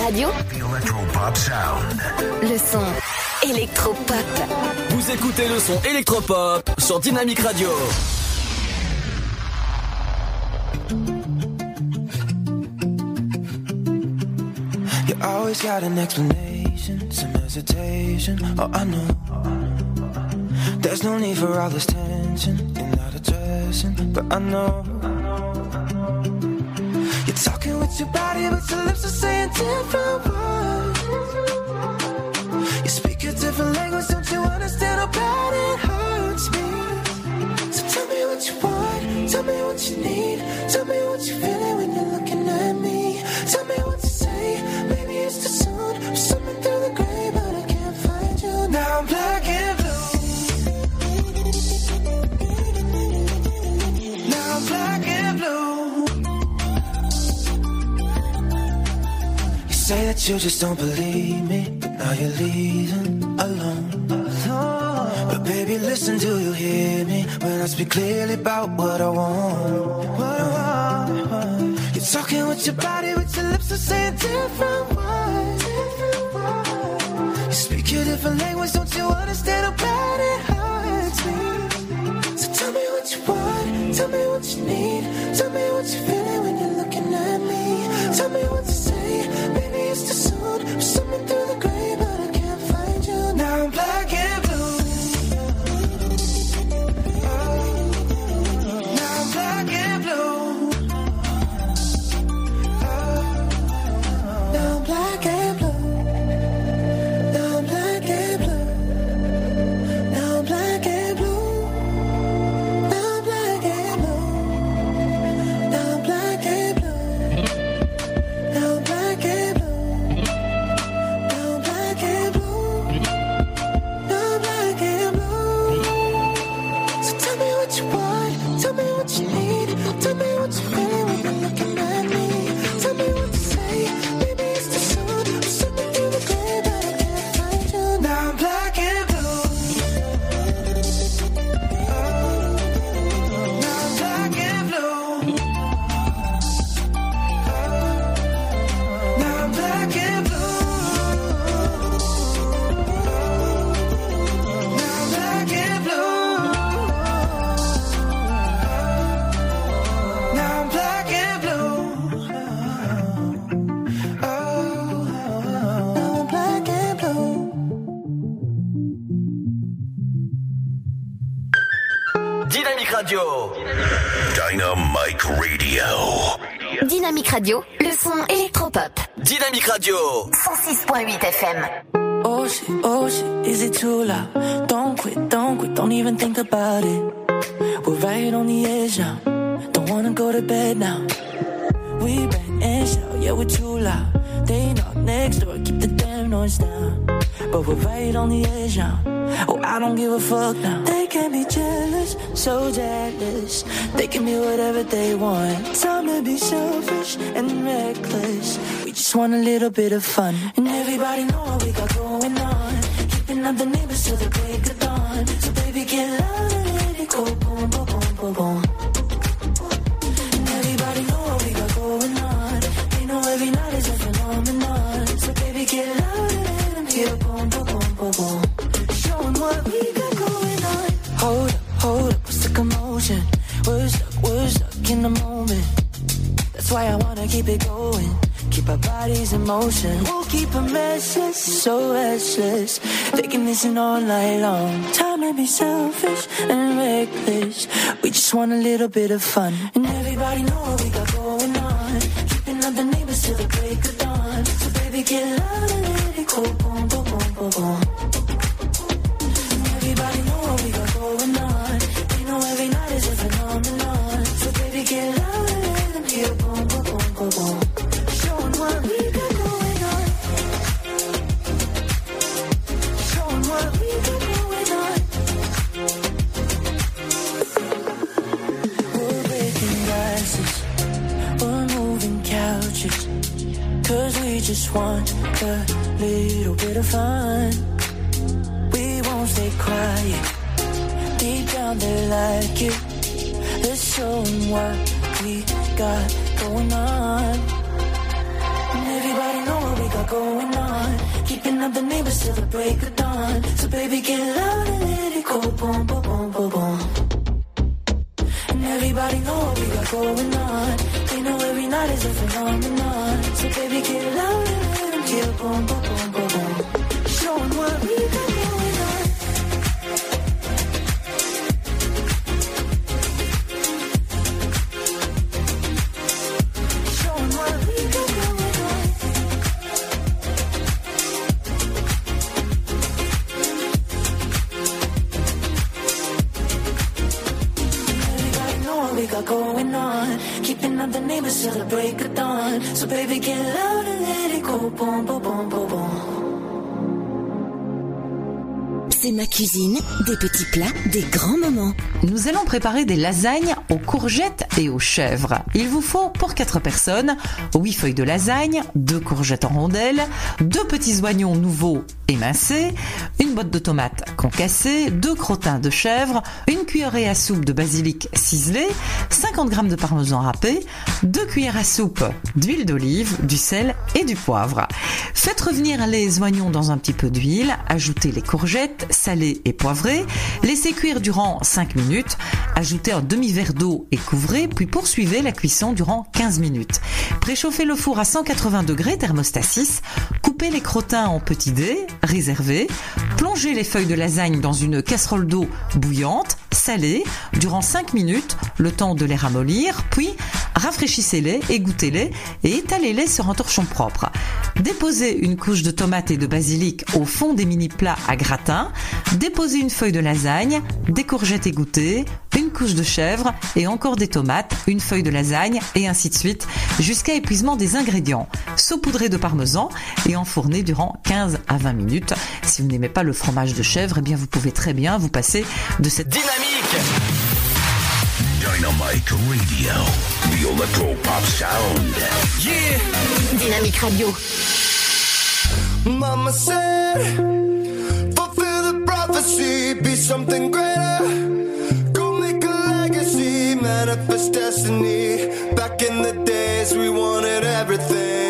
Radio, Electropop sound. le son électropop. Vous écoutez le son électropop sur Dynamique Radio. You always got an explanation, some hesitation. Oh, I know. There's no need for all this tension. You're not addressing, but I know. You're talking with your body, but your lips are saying different words. You speak a different language, don't you understand how bad it hurts me? So tell me what you want, tell me what you need, tell me what you're feeling when you're looking at me. Tell me say that you just don't believe me, now you're leaving alone. But baby, listen, do you hear me when I speak clearly about what I want? What I want. You're talking with your body, with your lips are saying different. Speak a different language, don't you understand how bad it hurts me? So tell me what you want, tell me what you need, tell me what you're feeling when you're looking at me. Tell me what to say, maybe it's too soon. Through the Radio. 106.8 FM. Oh shit, oh shit, is it too loud? Don't quit, don't quit, don't even think about it. We're right on the edge now. Don't wanna go to bed now. We bang and shout, yeah, we're too loud. They knock next door, keep the damn noise down. But we're right on the edge now. Oh, I don't give a fuck now. They can be jealous, so jealous. They can be whatever they want. Time to be selfish and reckless. Just want a little bit of fun. And everybody know what we got going on. Keeping up the neighbors till the break of dawn. So baby, get loud and let it go. Boom, boom, boom, boom, boom. And everybody know what we got going on. They know every night is a. So baby, get loud and let hear. Boom, boom, boom, boom, boom. Show what we got going on. Hold up, hold up, what's the commotion? We're stuck, we're stuck in the moment. That's why I wanna keep it going. Keep our bodies in motion. We'll keep them restless, so restless. They can listen all night long. Time to be selfish and reckless. We just want a little bit of fun. And everybody know what we got des grands moments. Nous allons préparer des lasagnes aux courgettes et aux chèvres. Il vous faut pour 4 personnes 8 feuilles de lasagne, 2 courgettes en rondelles, 2 petits oignons nouveaux émincés, une botte de tomates concassée, 2 crottins de chèvre, une cuillerée à soupe de basilic ciselé, 50 g de parmesan râpé, 2 cuillères à soupe d'huile d'olive, du sel et du poivre. Faites revenir les oignons dans un petit peu d'huile, ajoutez les courgettes salées et poivrées, laissez cuire durant 5 minutes, ajoutez un demi-verre d'eau et couvrez, puis poursuivez la cuisson durant 15 minutes. Préchauffez le four à 180 degrés, thermostat 6, coupez les crottins en petits dés, réservez, plongez les feuilles de lasagne dans une casserole d'eau bouillante, salée, durant 5 minutes, le temps de les ramollir, puis rafraîchissez-les, égouttez-les et étalez-les sur un torchon propre. Déposez une couche de tomates et de basilic au fond des mini-plats à gratin, déposez une feuille de lasagne, des courgettes égouttées, une couche de chèvre et encore des tomates, une feuille de lasagne et ainsi de suite jusqu'à épuisement des ingrédients. Saupoudrez de parmesan et enfournez durant 15 à 20 minutes. Si vous n'aimez pas le fromage de chèvre, eh bien vous pouvez très bien vous passer de cette dynamique. Dynamite Radio. The Electro Pop Sound. Yeah. Dynamic Radio. Mama said, fulfill the prophecy, be something greater. Go make a legacy, manifest destiny. Back in the days, we wanted everything,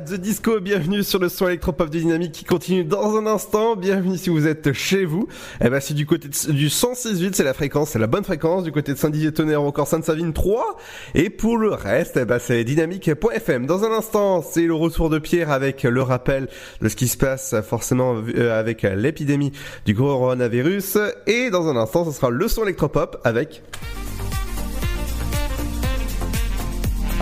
The Disco, bienvenue sur le son électropop de Dynamique qui continue dans un instant. Bienvenue si vous êtes chez vous. Eh ben, c'est du côté du 106.8, c'est la fréquence, c'est la bonne fréquence. Du côté de Saint-Dizier-Tonnerre, encore Sainte-Savine 3. Et pour le reste, eh ben, c'est dynamique.fm. Dans un instant, c'est le retour de Pierre avec le rappel de ce qui se passe forcément euh, avec l'épidémie du coronavirus. Et dans un instant, ce sera le son électropop avec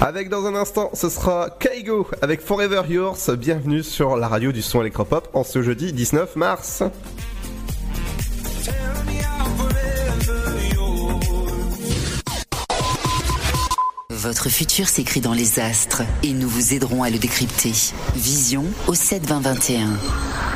Avec dans un instant, ce sera Kaigo avec Forever Yours. Bienvenue sur la radio du son électropop en ce jeudi 19 mars. Votre futur s'écrit dans les astres et nous vous aiderons à le décrypter. Vision au 7 20 21.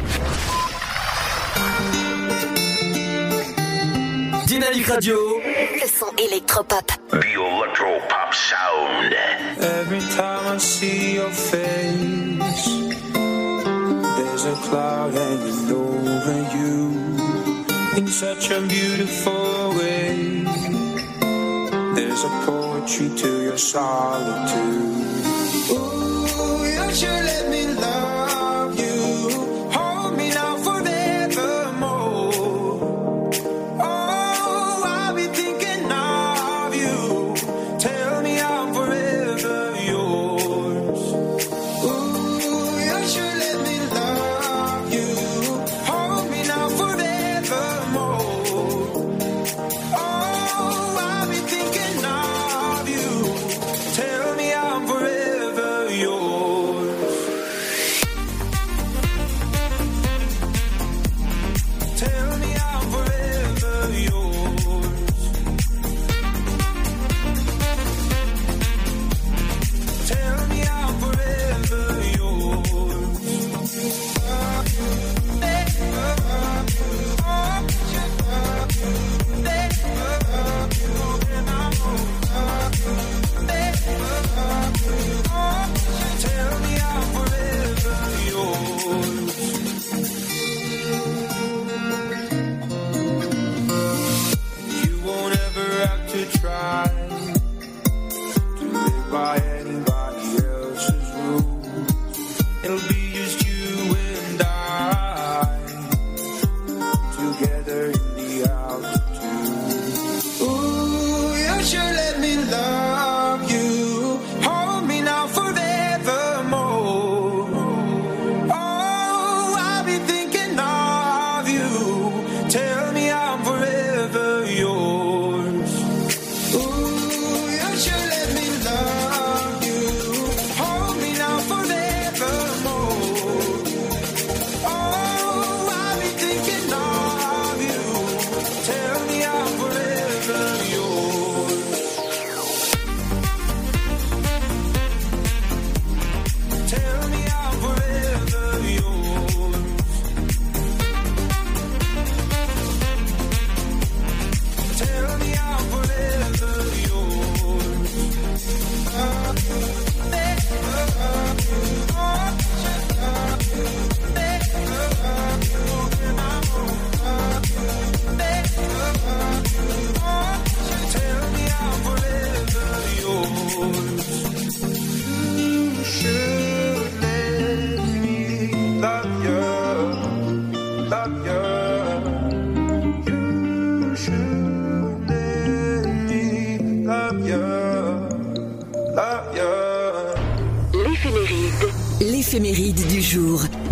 Dynamique Radio. Le son électropop. The electro-pop sound. Every time I see your face, there's a cloud hanging over you in such a beautiful way. There's a poetry to your solitude.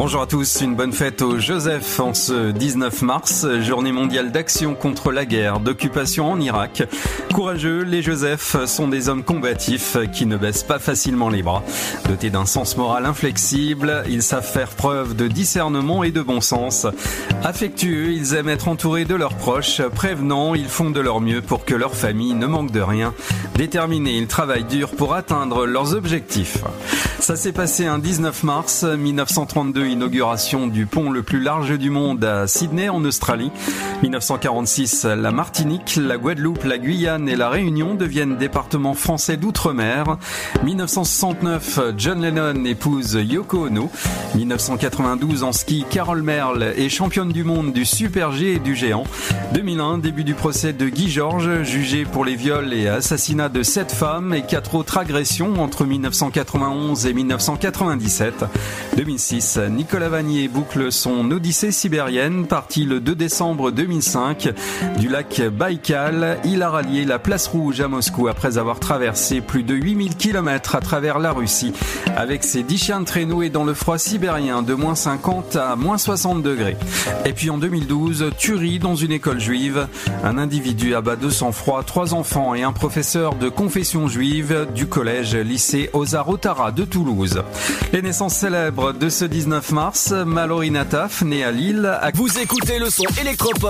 Bonjour à tous, une bonne fête au Joseph en ce 19 mars, journée mondiale d'action contre la guerre, d'occupation en Irak. Courageux, les Joseph sont des hommes combatifs qui ne baissent pas facilement les bras. Dotés d'un sens moral inflexible, ils savent faire preuve de discernement et de bon sens. Affectueux, ils aiment être entourés de leurs proches. Prévenants, ils font de leur mieux pour que leur famille ne manque de rien. Déterminés, ils travaillent dur pour atteindre leurs objectifs. Ça s'est passé un 19 mars 1932, inauguration du pont le plus large du monde à Sydney en Australie. 1946, la Martinique, la Guadeloupe, la Guyane et la Réunion deviennent départements français d'outre-mer. 1969, John Lennon épouse Yoko Ono. 1992, en ski, Carole Merle est championne du monde du Super G et du géant. 2001, début du procès de Guy Georges, jugé pour les viols et assassinats de sept femmes et quatre autres agressions entre 1991 et 1997. 2006, Nicolas Vanier boucle son odyssée sibérienne, parti le 2 décembre 2005 du lac Baïkal. Il a rallié la place rouge à Moscou après avoir traversé plus de 8000 km à travers la Russie avec ses 10 chiens de traîneau et dans le froid sibérien de moins 50 à moins 60 degrés. Et puis en 2012, tuerie dans une école juive. Un individu abat de sang-froid trois enfants et un professeur de confession juive du collège lycée Ozar Otara de Toulouse. Les naissances célèbres de ce 19 mars, Mallory Nataf, née à Lille. à- Vous écoutez le son électropop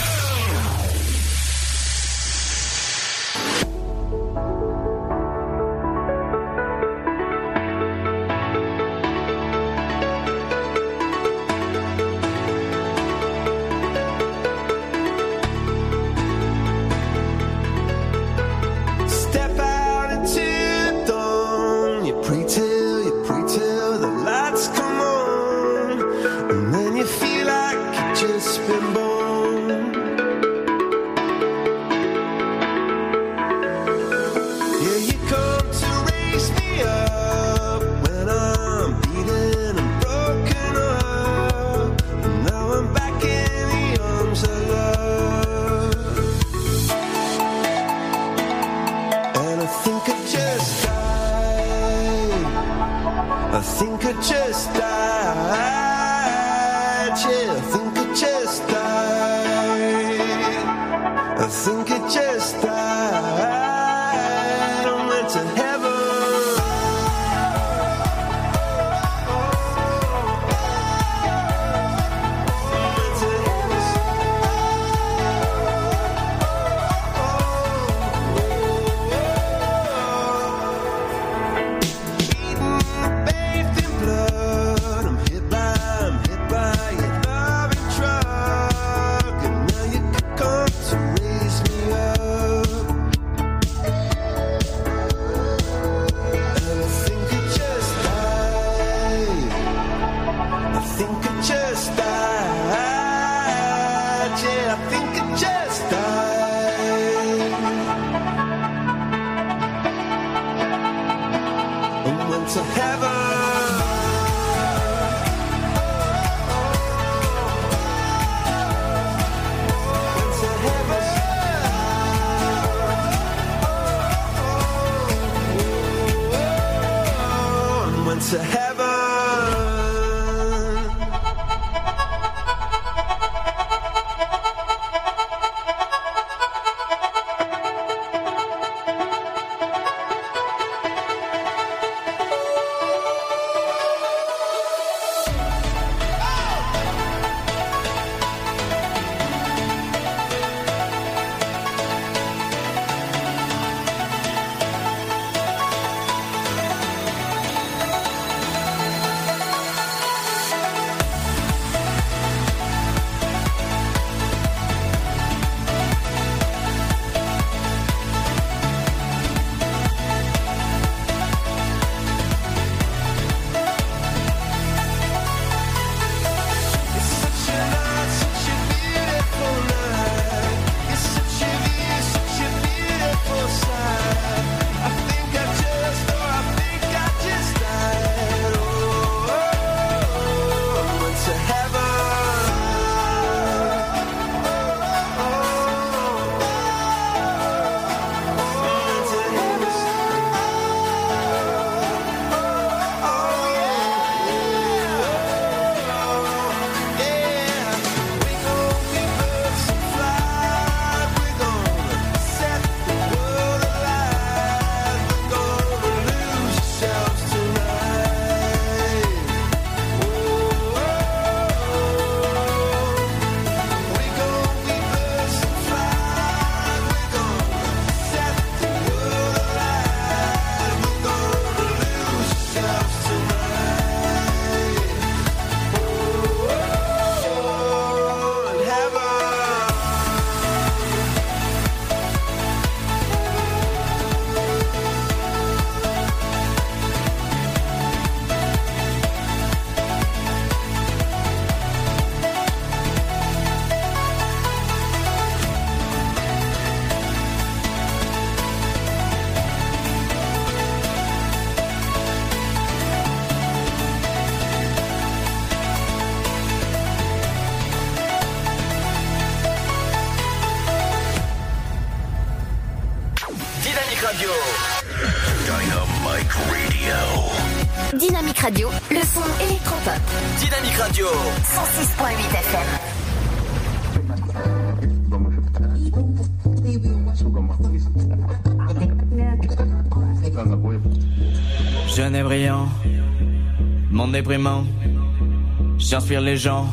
J'inspire les gens,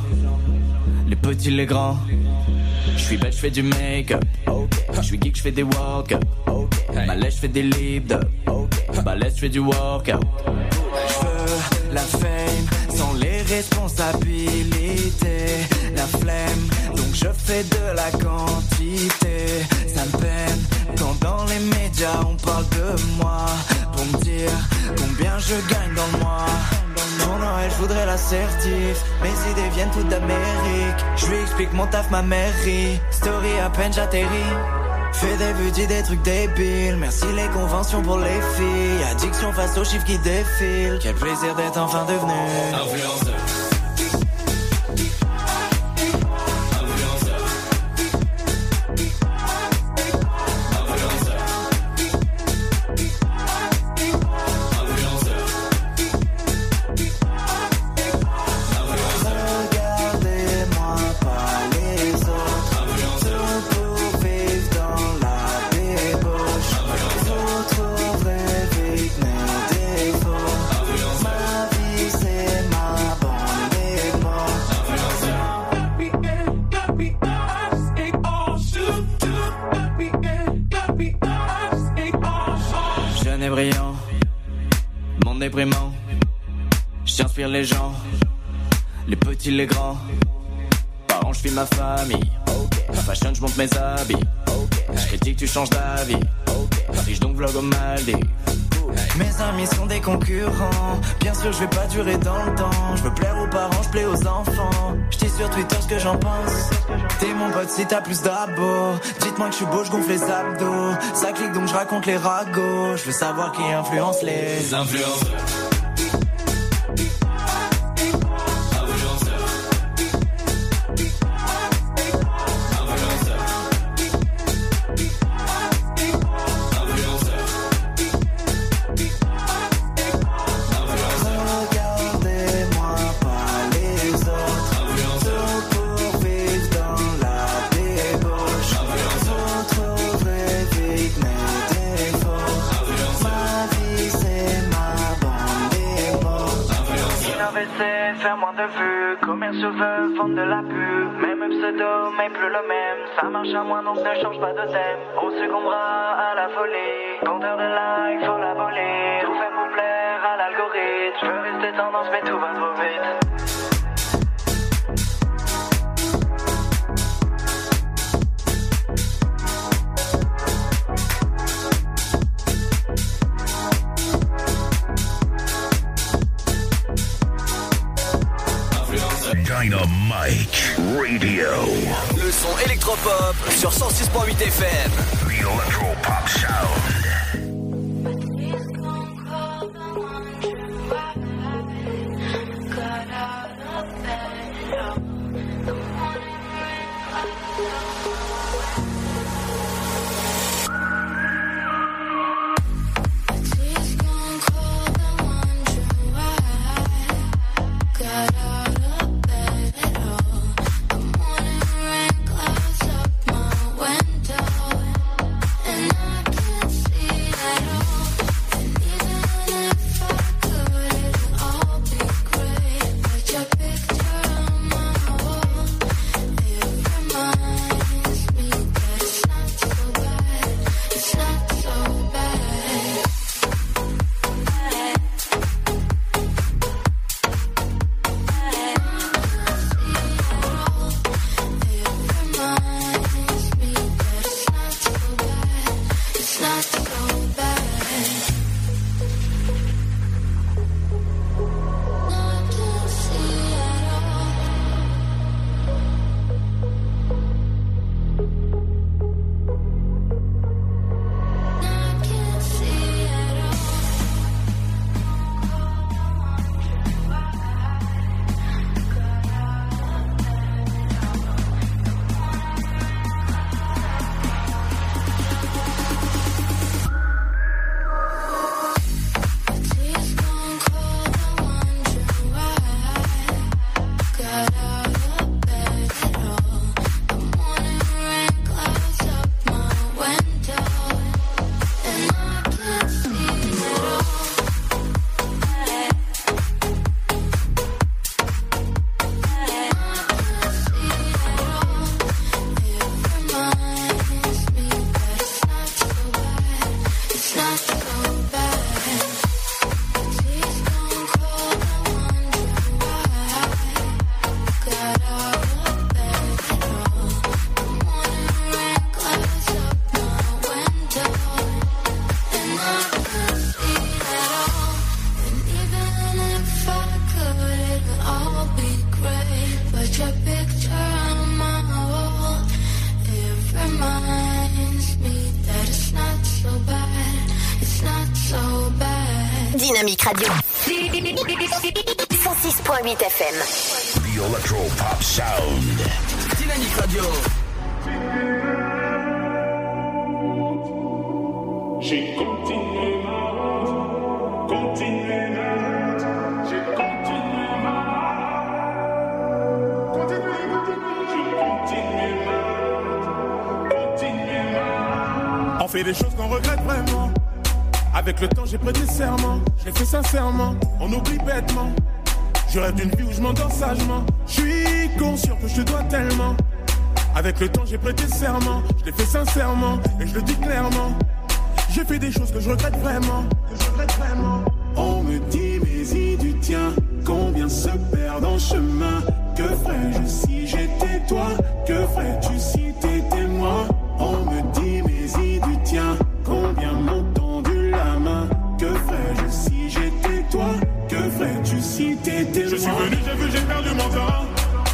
les petits, les grands. Je suis belle, je fais du make-up. Je suis geek, je fais des walk-up. Balèze, je fais des lip Balèze, je fais du workout. Je veux la fame sans les responsabilités. La flemme, donc je fais de la quantité. Voudrais l'assertif. Mes idées viennent toutes d'Amérique. Je lui explique mon taf, ma mairie. Story à peine j'atterris. Fais des dis des trucs débiles. Merci les conventions pour les filles. Addiction face aux chiffres qui défilent. Quel plaisir d'être enfin devenu influenceur. Si t'as plus d'abos. Dites-moi que je suis beau, je gonfle les abdos. Ça clique donc je raconte les ragots. Je veux savoir qui influence les influenceurs. Regardez-moi faire moins de vues Commerciaux veulent vendre de la pub. Même pseudo mais plus le même. Ça marche à moins donc ne change pas de thème. Second bras à la folie. Compteur de likes faut l'abolir Tout fait pour plaire à l'algorithme. Je veux rester tendance mais tout va trop vite Radio. Le son électropop sur 106.8 FM. The Electropop Sound. On fait des choses qu'on regrette vraiment. Avec le temps, j'ai prêté serment, je fait sincèrement, on oublie bêtement. Je rêve d'une vie où je m'endors sagement. Je suis conscient que je te dois tellement. Avec le temps, j'ai prêté serment, je l'ai fait sincèrement, et je le dis clairement. J'ai fait des choses que je regrette vraiment, que je regrette vraiment. On me dit, mais y du tien, combien se perdent en chemin? Que ferais-je si j'étais toi? Que ferais-tu si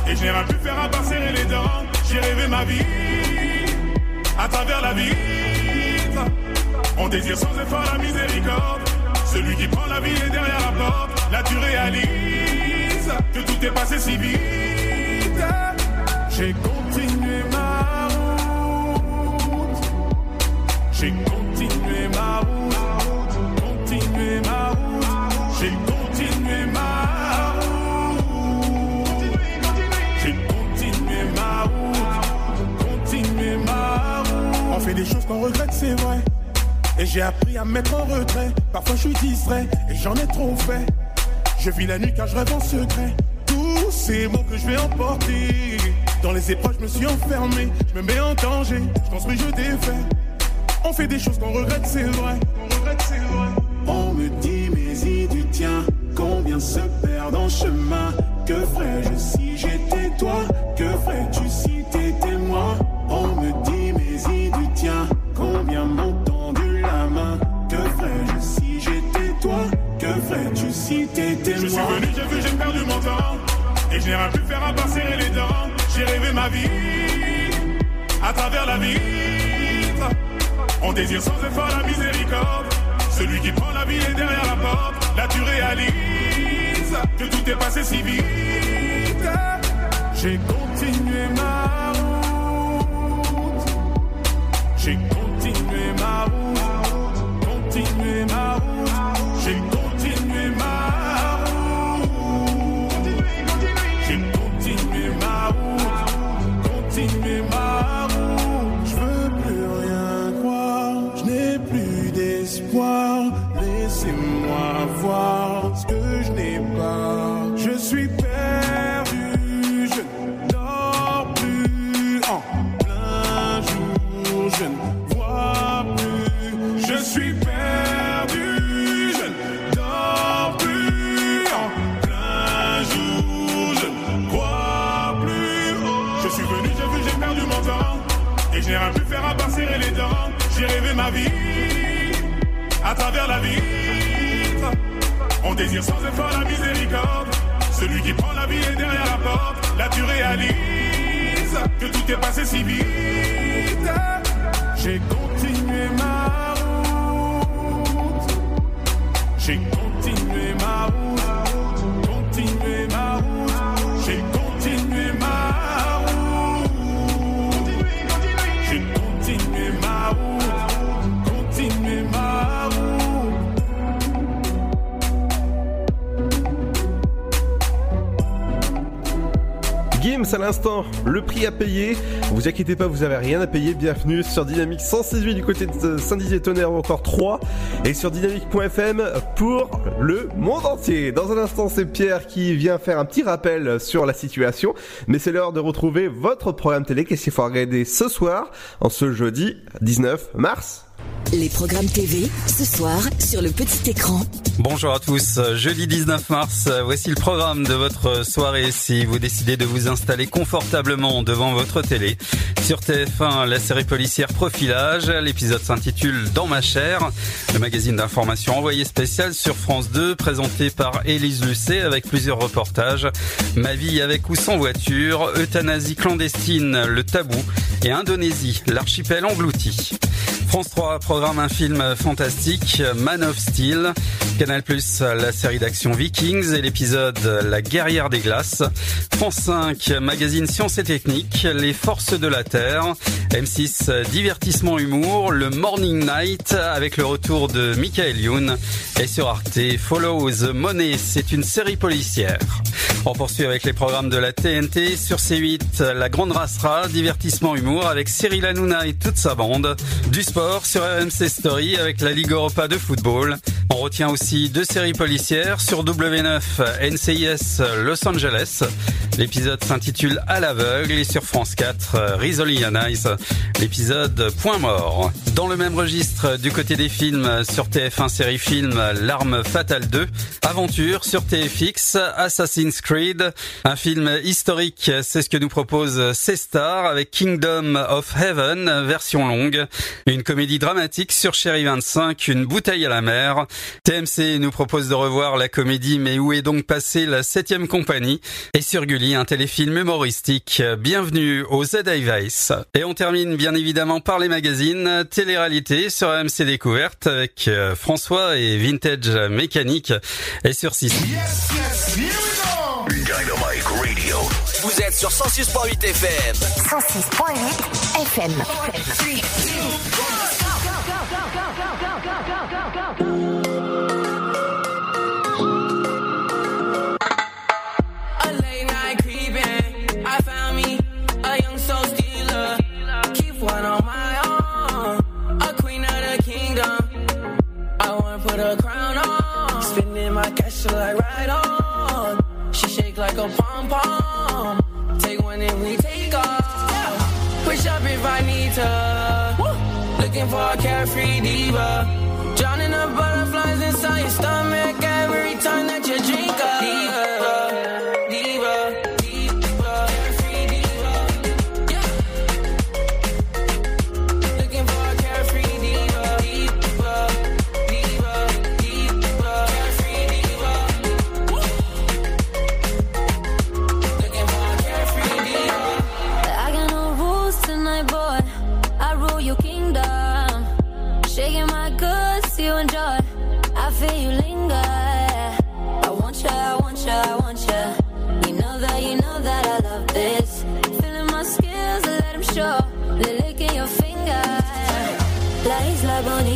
Et je n'ai rien pu faire à part les dents J'ai rêvé ma vie à travers la vitre. On désire sans effort la miséricorde. Celui qui prend la vie est derrière la porte. Là tu réalises que tout est passé si vite. J'ai continué ma route. J'ai continué ma route. Fait des choses qu'on regrette, c'est vrai. Et j'ai appris à me mettre en retrait. Parfois je suis distrait et j'en ai trop fait. Je vis la nuit car je rêve en secret. Tous ces mots que je vais emporter. Dans les épreuves, je me suis enfermé. Je me mets en danger. Je construis, je défais. On fait des choses qu'on regrette, c'est vrai. On. On me dit, mais y du tien. Combien se perdent en chemin Que ferais-je si j'étais toi? Faire J'ai rêvé ma vie À travers la vitre. On désire sans effort la miséricorde. Celui qui prend la vie est derrière la porte. Là tu réalises Que tout est passé si vite. J'ai continué ma route. J'ai continué ma route, continué ma route, On désire sans effort la miséricorde. Celui qui prend la vie est derrière la porte. Là tu réalises que tout est passé si vite. J'ai continué ma route. J'ai Gims à l'instant, le prix à payer. Vous inquiétez pas, vous avez rien à payer. Bienvenue sur Dynamique 168 du côté de Saint-Dizier-Tonnerre ou encore 3 et sur dynamique.fm pour le monde entier. Dans un instant, c'est Pierre qui vient faire un petit rappel sur la situation, mais c'est l'heure de retrouver votre programme télé. Qu'est-ce qu'il faut regarder ce soir, en ce jeudi 19 mars? Les programmes TV, ce soir, sur le petit écran. Bonjour à tous, jeudi 19 mars, voici le programme de votre soirée si vous décidez de vous installer confortablement devant votre télé. Sur TF1, la série policière Profilage, l'épisode s'intitule Dans ma chair, le magazine d'information envoyé spécial sur France 2 présenté par Élise Lucet avec plusieurs reportages. Ma vie avec ou sans voiture, euthanasie clandestine, le tabou et Indonésie, l'archipel englouti. France 3 programme un film fantastique, Man of Steel. Canal Plus, la série d'action Vikings et l'épisode La guerrière des glaces. France 5, magazine Sciences et Techniques, Les forces de la Terre. M6, divertissement humour, le Morning Night avec le retour de Michael Youn. Et sur Arte, Follow the Money, c'est une série policière. On poursuit avec les programmes de la TNT sur C8, La Grande Rastra, divertissement humour avec Cyril Hanouna et toute sa bande. Du sport sur RMC Story avec la Ligue Europa de football. On retient aussi deux séries policières sur W9 NCIS Los Angeles. L'épisode s'intitule À l'aveugle et sur France 4 Rizzoli and l'épisode Point mort. Dans le même registre, du côté des films, sur TF1 série film L'arme fatale 2, Aventure sur TFX, Assassin's Creed, un film historique, c'est ce que nous propose C-Star avec Kingdom of Heaven, version longue, une comédie dramatique sur Chéri 25, une bouteille à la mer. TMC nous propose de revoir la comédie Mais où est donc passée la septième compagnie? Et sur Gulli, un téléfilm humoristique. Bienvenue au Z. Et on termine bien évidemment par les magazines télé-réalité sur AMC Découverte avec euh, François et Vintage Mécanique et sur 6. Dynamite Radio. Vous êtes sur 106.8 FM. 106.8 FM. A late night creeping. I found me a young soul stealer. Keep one on my own. A queen of the kingdom. I wanna put a crown on. Spending my cash like right on. She shake like a pom pom. Take one and we take off. Push up if I need to. Looking for a carefree diva. Drowning the butterflies inside your stomach every time that you drink up.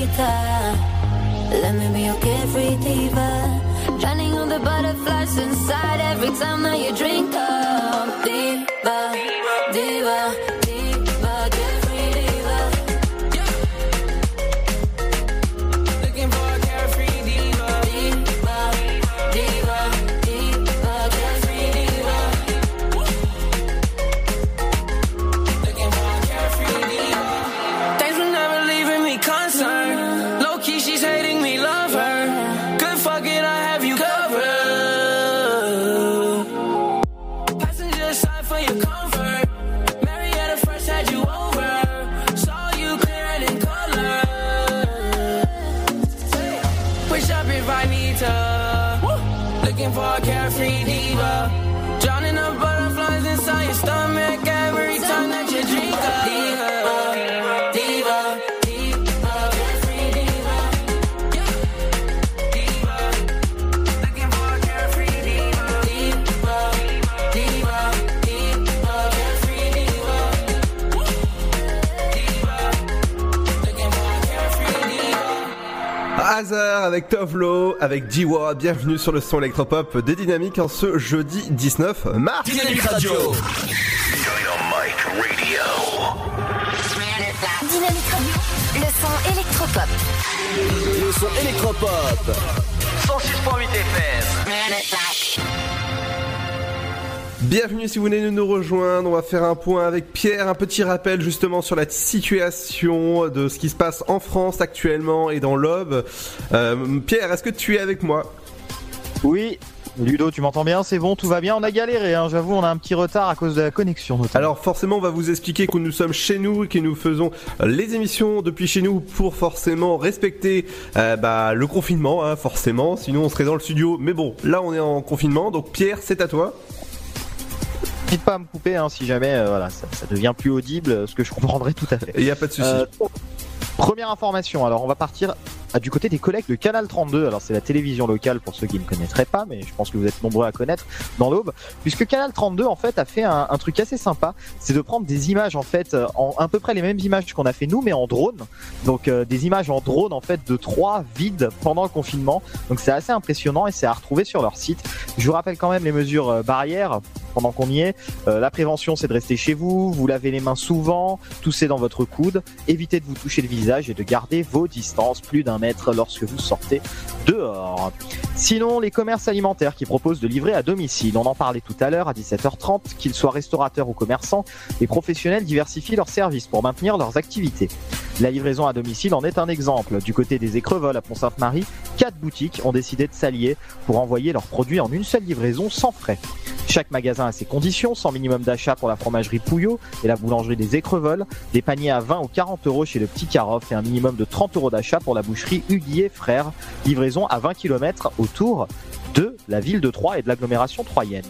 Isla. Let me be your carefree diva. Drowning all the butterflies inside every time that you drink up. Diva, Hazard avec Tovlo, avec Diwa, bienvenue sur le son électropop de Dynamique en ce jeudi 19 mars. Dynamique Radio. Dynamite Radio. Dynamique Radio, le son électropop. Le son électropop. 106.8 FM. Bienvenue si vous venez de nous rejoindre, on va faire un point avec Pierre, un petit rappel justement sur la situation de ce qui se passe en France actuellement et dans l'Aube. Euh, Pierre, est-ce que tu es avec moi? Oui, Ludo, tu m'entends bien? C'est bon, tout va bien On a galéré, hein, j'avoue, on a un petit retard à cause de la connexion. Notamment. Alors forcément, on va vous expliquer que nous sommes chez nous et que nous faisons les émissions depuis chez nous pour forcément respecter euh, bah, le confinement, hein, forcément. Sinon, on serait dans le studio. Mais bon, là, on est en confinement. Donc Pierre, c'est à toi. N'hésite pas à me couper hein, si jamais euh, voilà, ça, ça devient plus audible, ce que je comprendrai tout à fait. Il n'y a pas de souci. Première information, alors on va partir à- du côté des collègues de Canal 32. Alors c'est la télévision locale pour ceux qui ne connaîtraient pas, mais je pense que vous êtes nombreux à connaître dans l'Aube, puisque Canal 32 en fait a fait un, truc assez sympa, c'est de prendre des images en fait, euh, en à peu près les mêmes images qu'on a fait nous, mais en drone. Donc euh, des images en drone en fait de trois vides pendant le confinement. Donc c'est assez impressionnant et c'est à retrouver sur leur site. Je vous rappelle quand même les mesures euh, barrières pendant qu'on y est. La prévention, c'est de rester chez vous, vous lavez les mains souvent, tousser dans votre coude, évitez de vous toucher visage et de garder vos distances plus d'un mètre lorsque vous sortez dehors. Sinon, les commerces alimentaires qui proposent de livrer à domicile, on en parlait tout à l'heure à 17h30, qu'ils soient restaurateurs ou commerçants, les professionnels diversifient leurs services pour maintenir leurs activités. La livraison à domicile en est un exemple. Du côté des écrevols à Pont-Sainte-Marie, quatre boutiques ont décidé de s'allier pour envoyer leurs produits en une seule livraison sans frais. Chaque magasin a ses conditions, sans minimum d'achat pour la fromagerie Pouillot et la boulangerie des Écrevols, des paniers à 20 ou 40 euros chez le Petit Et un minimum de 30 euros d'achat pour la boucherie Huguier Frères, livraison à 20 km autour de la ville de Troyes et de l'agglomération troyenne.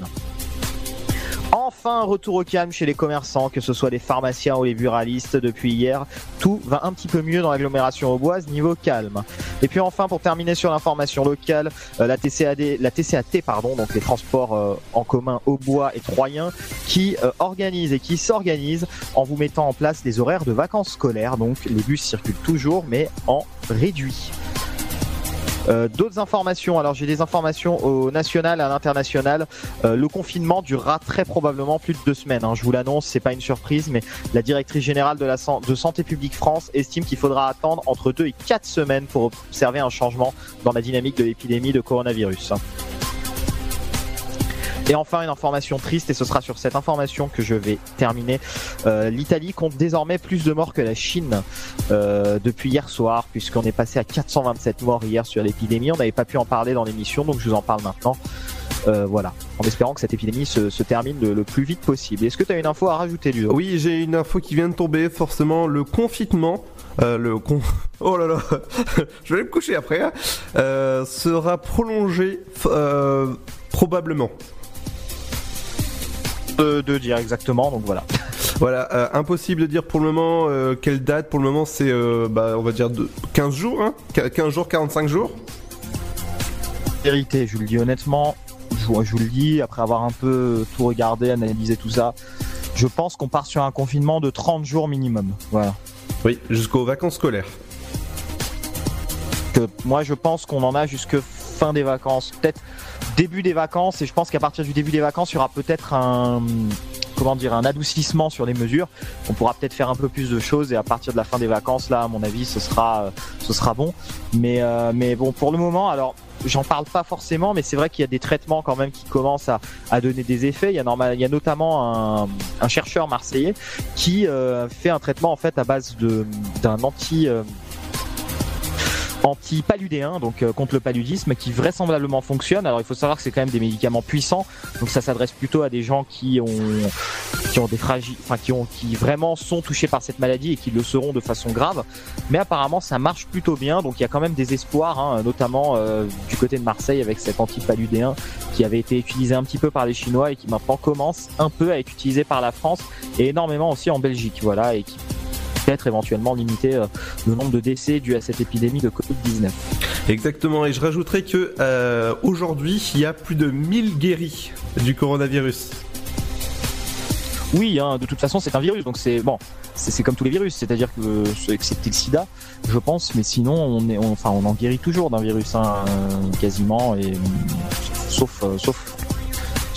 Enfin, retour au calme chez les commerçants, que ce soit les pharmaciens ou les buralistes depuis hier. Tout va un petit peu mieux dans l'agglomération auboise niveau calme. Et puis enfin, pour terminer sur l'information locale, euh, la TCAD, la TCAT, pardon, donc les transports euh, en commun au bois et troyens, qui euh, organise et qui s'organise en vous mettant en place des horaires de vacances scolaires. Donc les bus circulent toujours, mais en réduit. Euh, D'autres informations, alors j'ai des informations au national et à l'international. Euh, le confinement durera très probablement plus de deux semaines. hein. Je vous l'annonce, c'est pas une surprise, mais la directrice générale de la de Santé publique France estime qu'il faudra attendre entre deux et quatre semaines pour observer un changement dans la dynamique de l'épidémie de coronavirus. Et enfin, une information triste, et ce sera sur cette information que je vais terminer. Euh, L'Italie compte désormais plus de morts que la Chine euh, depuis hier soir, puisqu'on est passé à 427 morts hier sur l'épidémie. On n'avait pas pu en parler dans l'émission, donc je vous en parle maintenant. Euh, voilà, en espérant que cette épidémie se, termine le, plus vite possible. Est-ce que tu as une info à rajouter, Ludo? Oui, j'ai une info qui vient de tomber, forcément, le confinement. le con... Oh là là, je vais me coucher après. hein, sera prolongé probablement. De, de dire exactement, donc voilà. Voilà, euh, impossible de dire pour le moment euh, quelle date. Pour le moment, c'est, euh, bah, on va dire, de 15 jours, hein, Qu- 15 jours, 45 jours. Vérité, je vous le dis honnêtement, je, vous- je vous le dis, après avoir un peu tout regardé, analysé tout ça, je pense qu'on part sur un confinement de 30 jours minimum. Voilà. Oui, jusqu'aux vacances scolaires. Que moi, je pense qu'on en a jusque fin des vacances, peut-être début des vacances, et je pense qu'à partir du début des vacances, il y aura peut-être un comment dire un adoucissement sur les mesures. On pourra peut-être faire un peu plus de choses et à partir de la fin des vacances, là, à mon avis, ce sera euh, bon. Mais euh, mais bon, pour le moment, alors j'en parle pas forcément, mais c'est vrai qu'il y a des traitements quand même qui commencent à, donner des effets. Il y a notamment un, chercheur marseillais qui euh, fait un traitement en fait à base d'un anti anti-paludéen, donc euh, contre le paludisme, qui vraisemblablement fonctionne. Alors il faut savoir que c'est quand même des médicaments puissants, donc ça s'adresse plutôt à des gens qui ont qui ont des fragiles, enfin qui ont vraiment sont touchés par cette maladie et qui le seront de façon grave. Mais apparemment ça marche plutôt bien, donc il y a quand même des espoirs, hein, notamment euh, du côté de Marseille avec cet anti-paludéen qui avait été utilisé un petit peu par les Chinois et qui maintenant commence un peu à être utilisé par la France et énormément aussi en Belgique, voilà, peut-être éventuellement limiter euh, le nombre de décès dus à cette épidémie de Covid-19. Exactement, et je rajouterai que euh, aujourd'hui, il y a plus de 1000 guéris du coronavirus. Oui, hein, de toute façon, c'est un virus, donc c'est bon, c'est comme tous les virus, c'est-à-dire que euh, excepté le SIDA, je pense, mais sinon, on est, on- enfin, on en guérit toujours d'un virus, hein, euh, quasiment, et sauf, euh, sauf,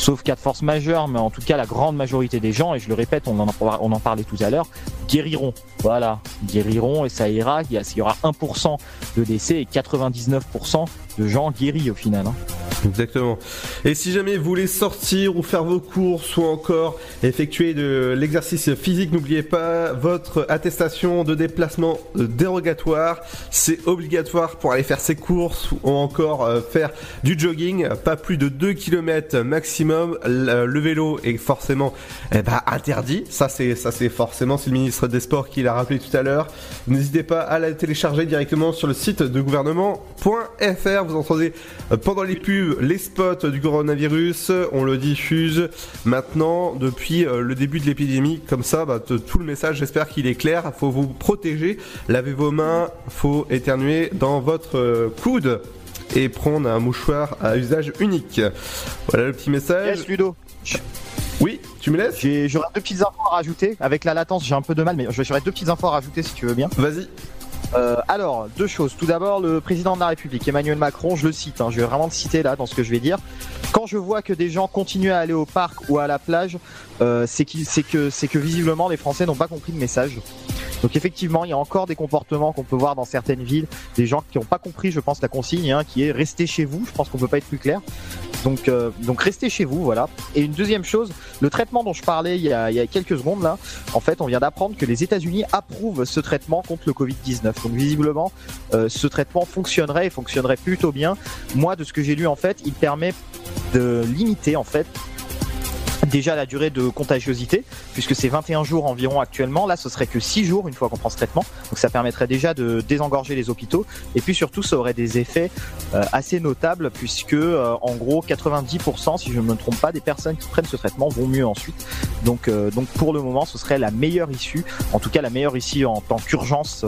sauf cas de force majeure, mais en tout cas, la grande majorité des gens, et je le répète, on en, parlait tout à l'heure, guériront. Voilà, guériront et ça ira. Il y, a- il y aura 1% de décès et 99% de gens guéris au final. hein. Exactement. Et si jamais vous voulez sortir ou faire vos courses ou encore effectuer de l'exercice physique, n'oubliez pas votre attestation de déplacement euh, dérogatoire. C'est obligatoire pour aller faire ses courses ou encore euh, faire du jogging. Pas plus de 2 km maximum. Le, le vélo est forcément eh ben, interdit. Ça c'est ça c'est forcément c'est le ministre des Sports qui l'a rappelé tout à l'heure. N'hésitez pas à la télécharger directement sur le site de gouvernement.fr. Vous entendez euh, pendant les pubs les spots du coronavirus, on le diffuse maintenant depuis euh, le début de l'épidémie. Comme ça, bah, tout le message, j'espère qu'il est clair. Faut vous protéger, lavez vos mains, faut éternuer dans votre euh, coude et prendre un mouchoir à usage unique. Voilà le petit message. Yes, Ludo. Oui, tu me laisses? J'aurais deux petites infos à rajouter. Avec la latence, j'ai un peu de mal, mais j'aurais deux petites infos à rajouter si tu veux bien. Vas-y. Euh, alors, deux choses. Tout d'abord, le président de la République, Emmanuel Macron, je le cite, hein, je vais vraiment le citer là dans ce que je vais dire. Quand je vois que des gens continuent à aller au parc ou à la plage, euh, c'est que visiblement les Français n'ont pas compris le message. Donc effectivement, il y a encore des comportements qu'on peut voir dans certaines villes, des gens qui n'ont pas compris, je pense, la consigne, hein, qui est restez chez vous. Je pense qu'on peut pas être plus clair. Donc, euh, donc restez chez vous, voilà. Et une deuxième chose, le traitement dont je parlais il y a, il y a quelques secondes là, en fait, on vient d'apprendre que les États-Unis approuvent ce traitement contre le Covid-19. Donc visiblement, euh, ce traitement fonctionnerait et fonctionnerait plutôt bien. Moi, de ce que j'ai lu, en fait, il permet de limiter en fait déjà la durée de contagiosité, puisque c'est 21 jours environ actuellement. Là, ce serait que 6 jours une fois qu'on prend ce traitement. Donc ça permettrait déjà de désengorger les hôpitaux. Et puis surtout, ça aurait des effets euh, assez notables, puisque euh, en gros 90%, si je ne me trompe pas, des personnes qui prennent ce traitement vont mieux ensuite. Donc, euh, donc pour le moment, ce serait la meilleure issue, en tout cas la meilleure issue en tant qu'urgence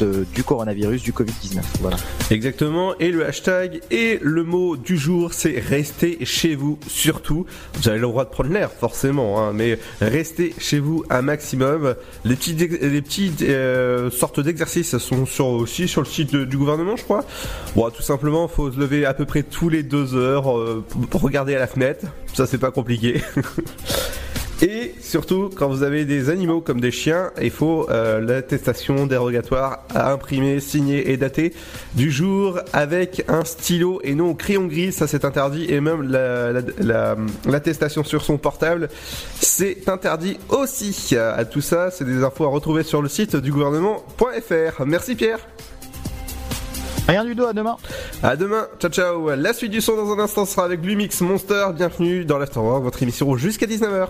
du coronavirus, du Covid-19. Voilà. Exactement, et le hashtag et le mot du jour c'est restez chez vous surtout. Vous avez le droit de prendre l'air forcément, hein, mais restez chez vous un maximum. Les petits, les petites euh, sortes d'exercices sont sur, aussi sur le site du gouvernement je crois. Bon, tout simplement, faut se lever à peu près tous les deux heures euh, pour regarder à la fenêtre, ça c'est pas compliqué. Et surtout, quand vous avez des animaux comme des chiens, il faut euh, l'attestation dérogatoire à imprimer, signer et dater du jour avec un stylo et non au crayon gris. Ça, c'est interdit. Et même la- la- la- l'attestation sur son portable, c'est interdit aussi. À tout ça, c'est des infos à retrouver sur le site du gouvernement.fr. Merci Pierre. Rien du tout, à demain. À demain, ciao ciao. La suite du son dans un instant sera avec Lumix Monster. Bienvenue dans l'Afterwork, votre émission jusqu'à 19h.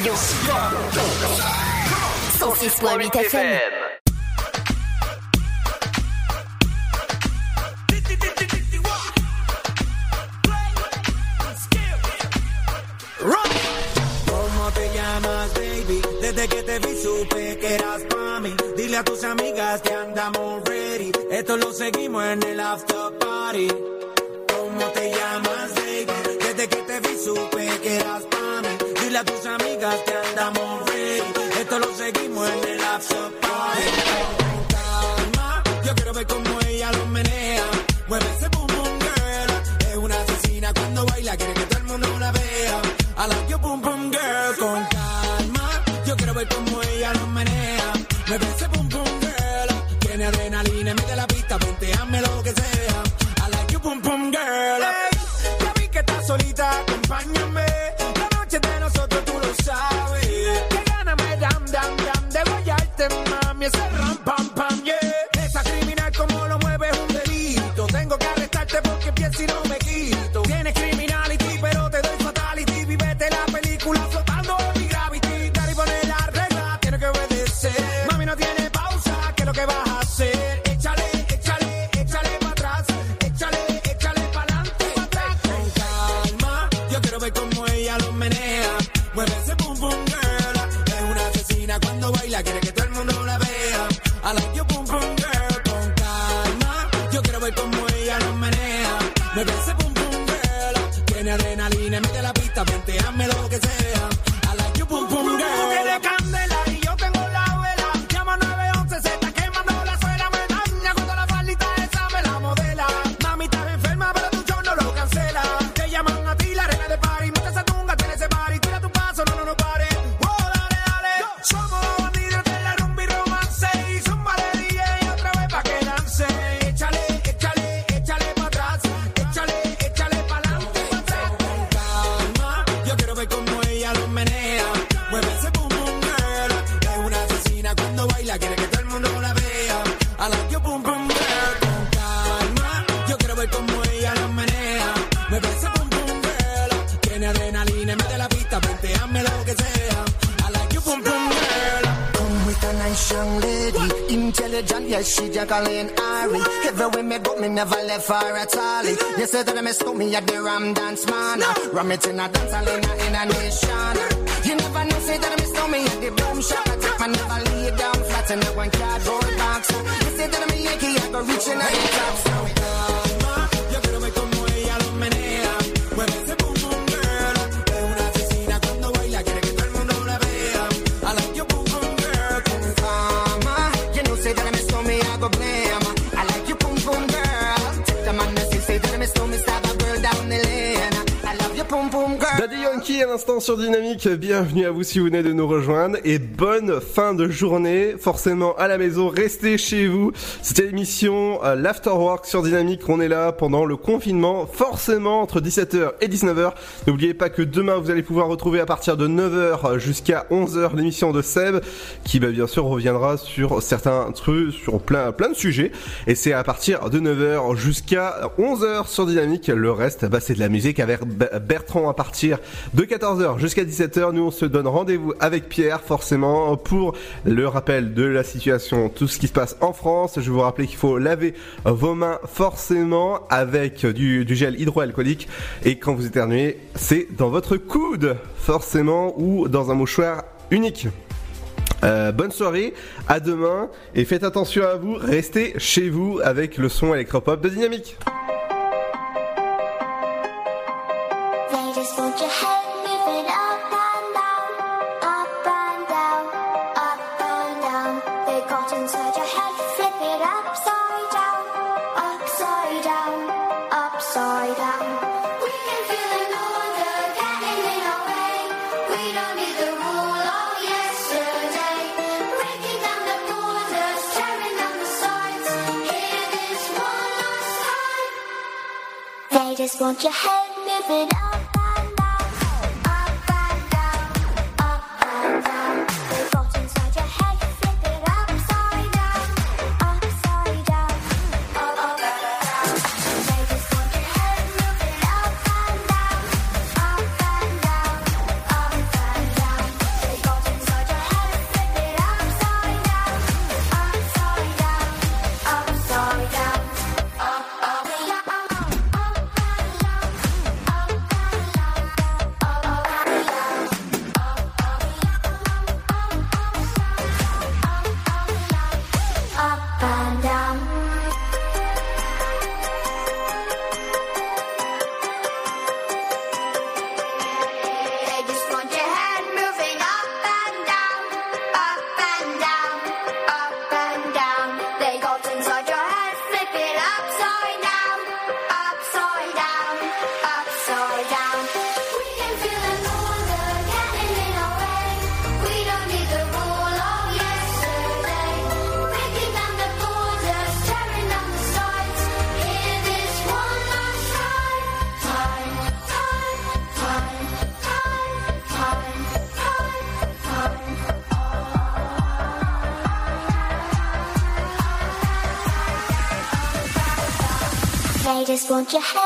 Radio. 106.8 FM. the boom shot. I take my never lay down flat and I one cardboard box. You say that I'm a Yankee, I go reaching out the top. À l'instant sur Dynamique, bienvenue à vous si vous venez de nous rejoindre et bonne fin de journée, forcément à la maison, restez chez vous. C'était l'émission euh, l'Afterwork sur Dynamique, on est là pendant le confinement, forcément entre 17h et 19h. N'oubliez pas que demain vous allez pouvoir retrouver à partir de 9h jusqu'à 11h l'émission de Seb qui bah, bien sûr reviendra sur certains trucs, sur plein, plein de sujets et c'est à partir de 9h jusqu'à 11h sur Dynamique. Le reste bah, c'est de la musique avec Bertrand à partir de de 14h jusqu'à 17h. Nous, on se donne rendez-vous avec Pierre, forcément, pour le rappel de la situation, tout ce qui se passe en France. Je vous rappelle qu'il faut laver vos mains forcément avec du, gel hydroalcoolique. Et quand vous éternuez, c'est dans votre coude, forcément, ou dans un mouchoir unique. Euh, bonne soirée, à demain et faites attention à vous, restez chez vous avec le son électropop de Dynamique. just want your head moving out. They just want your head.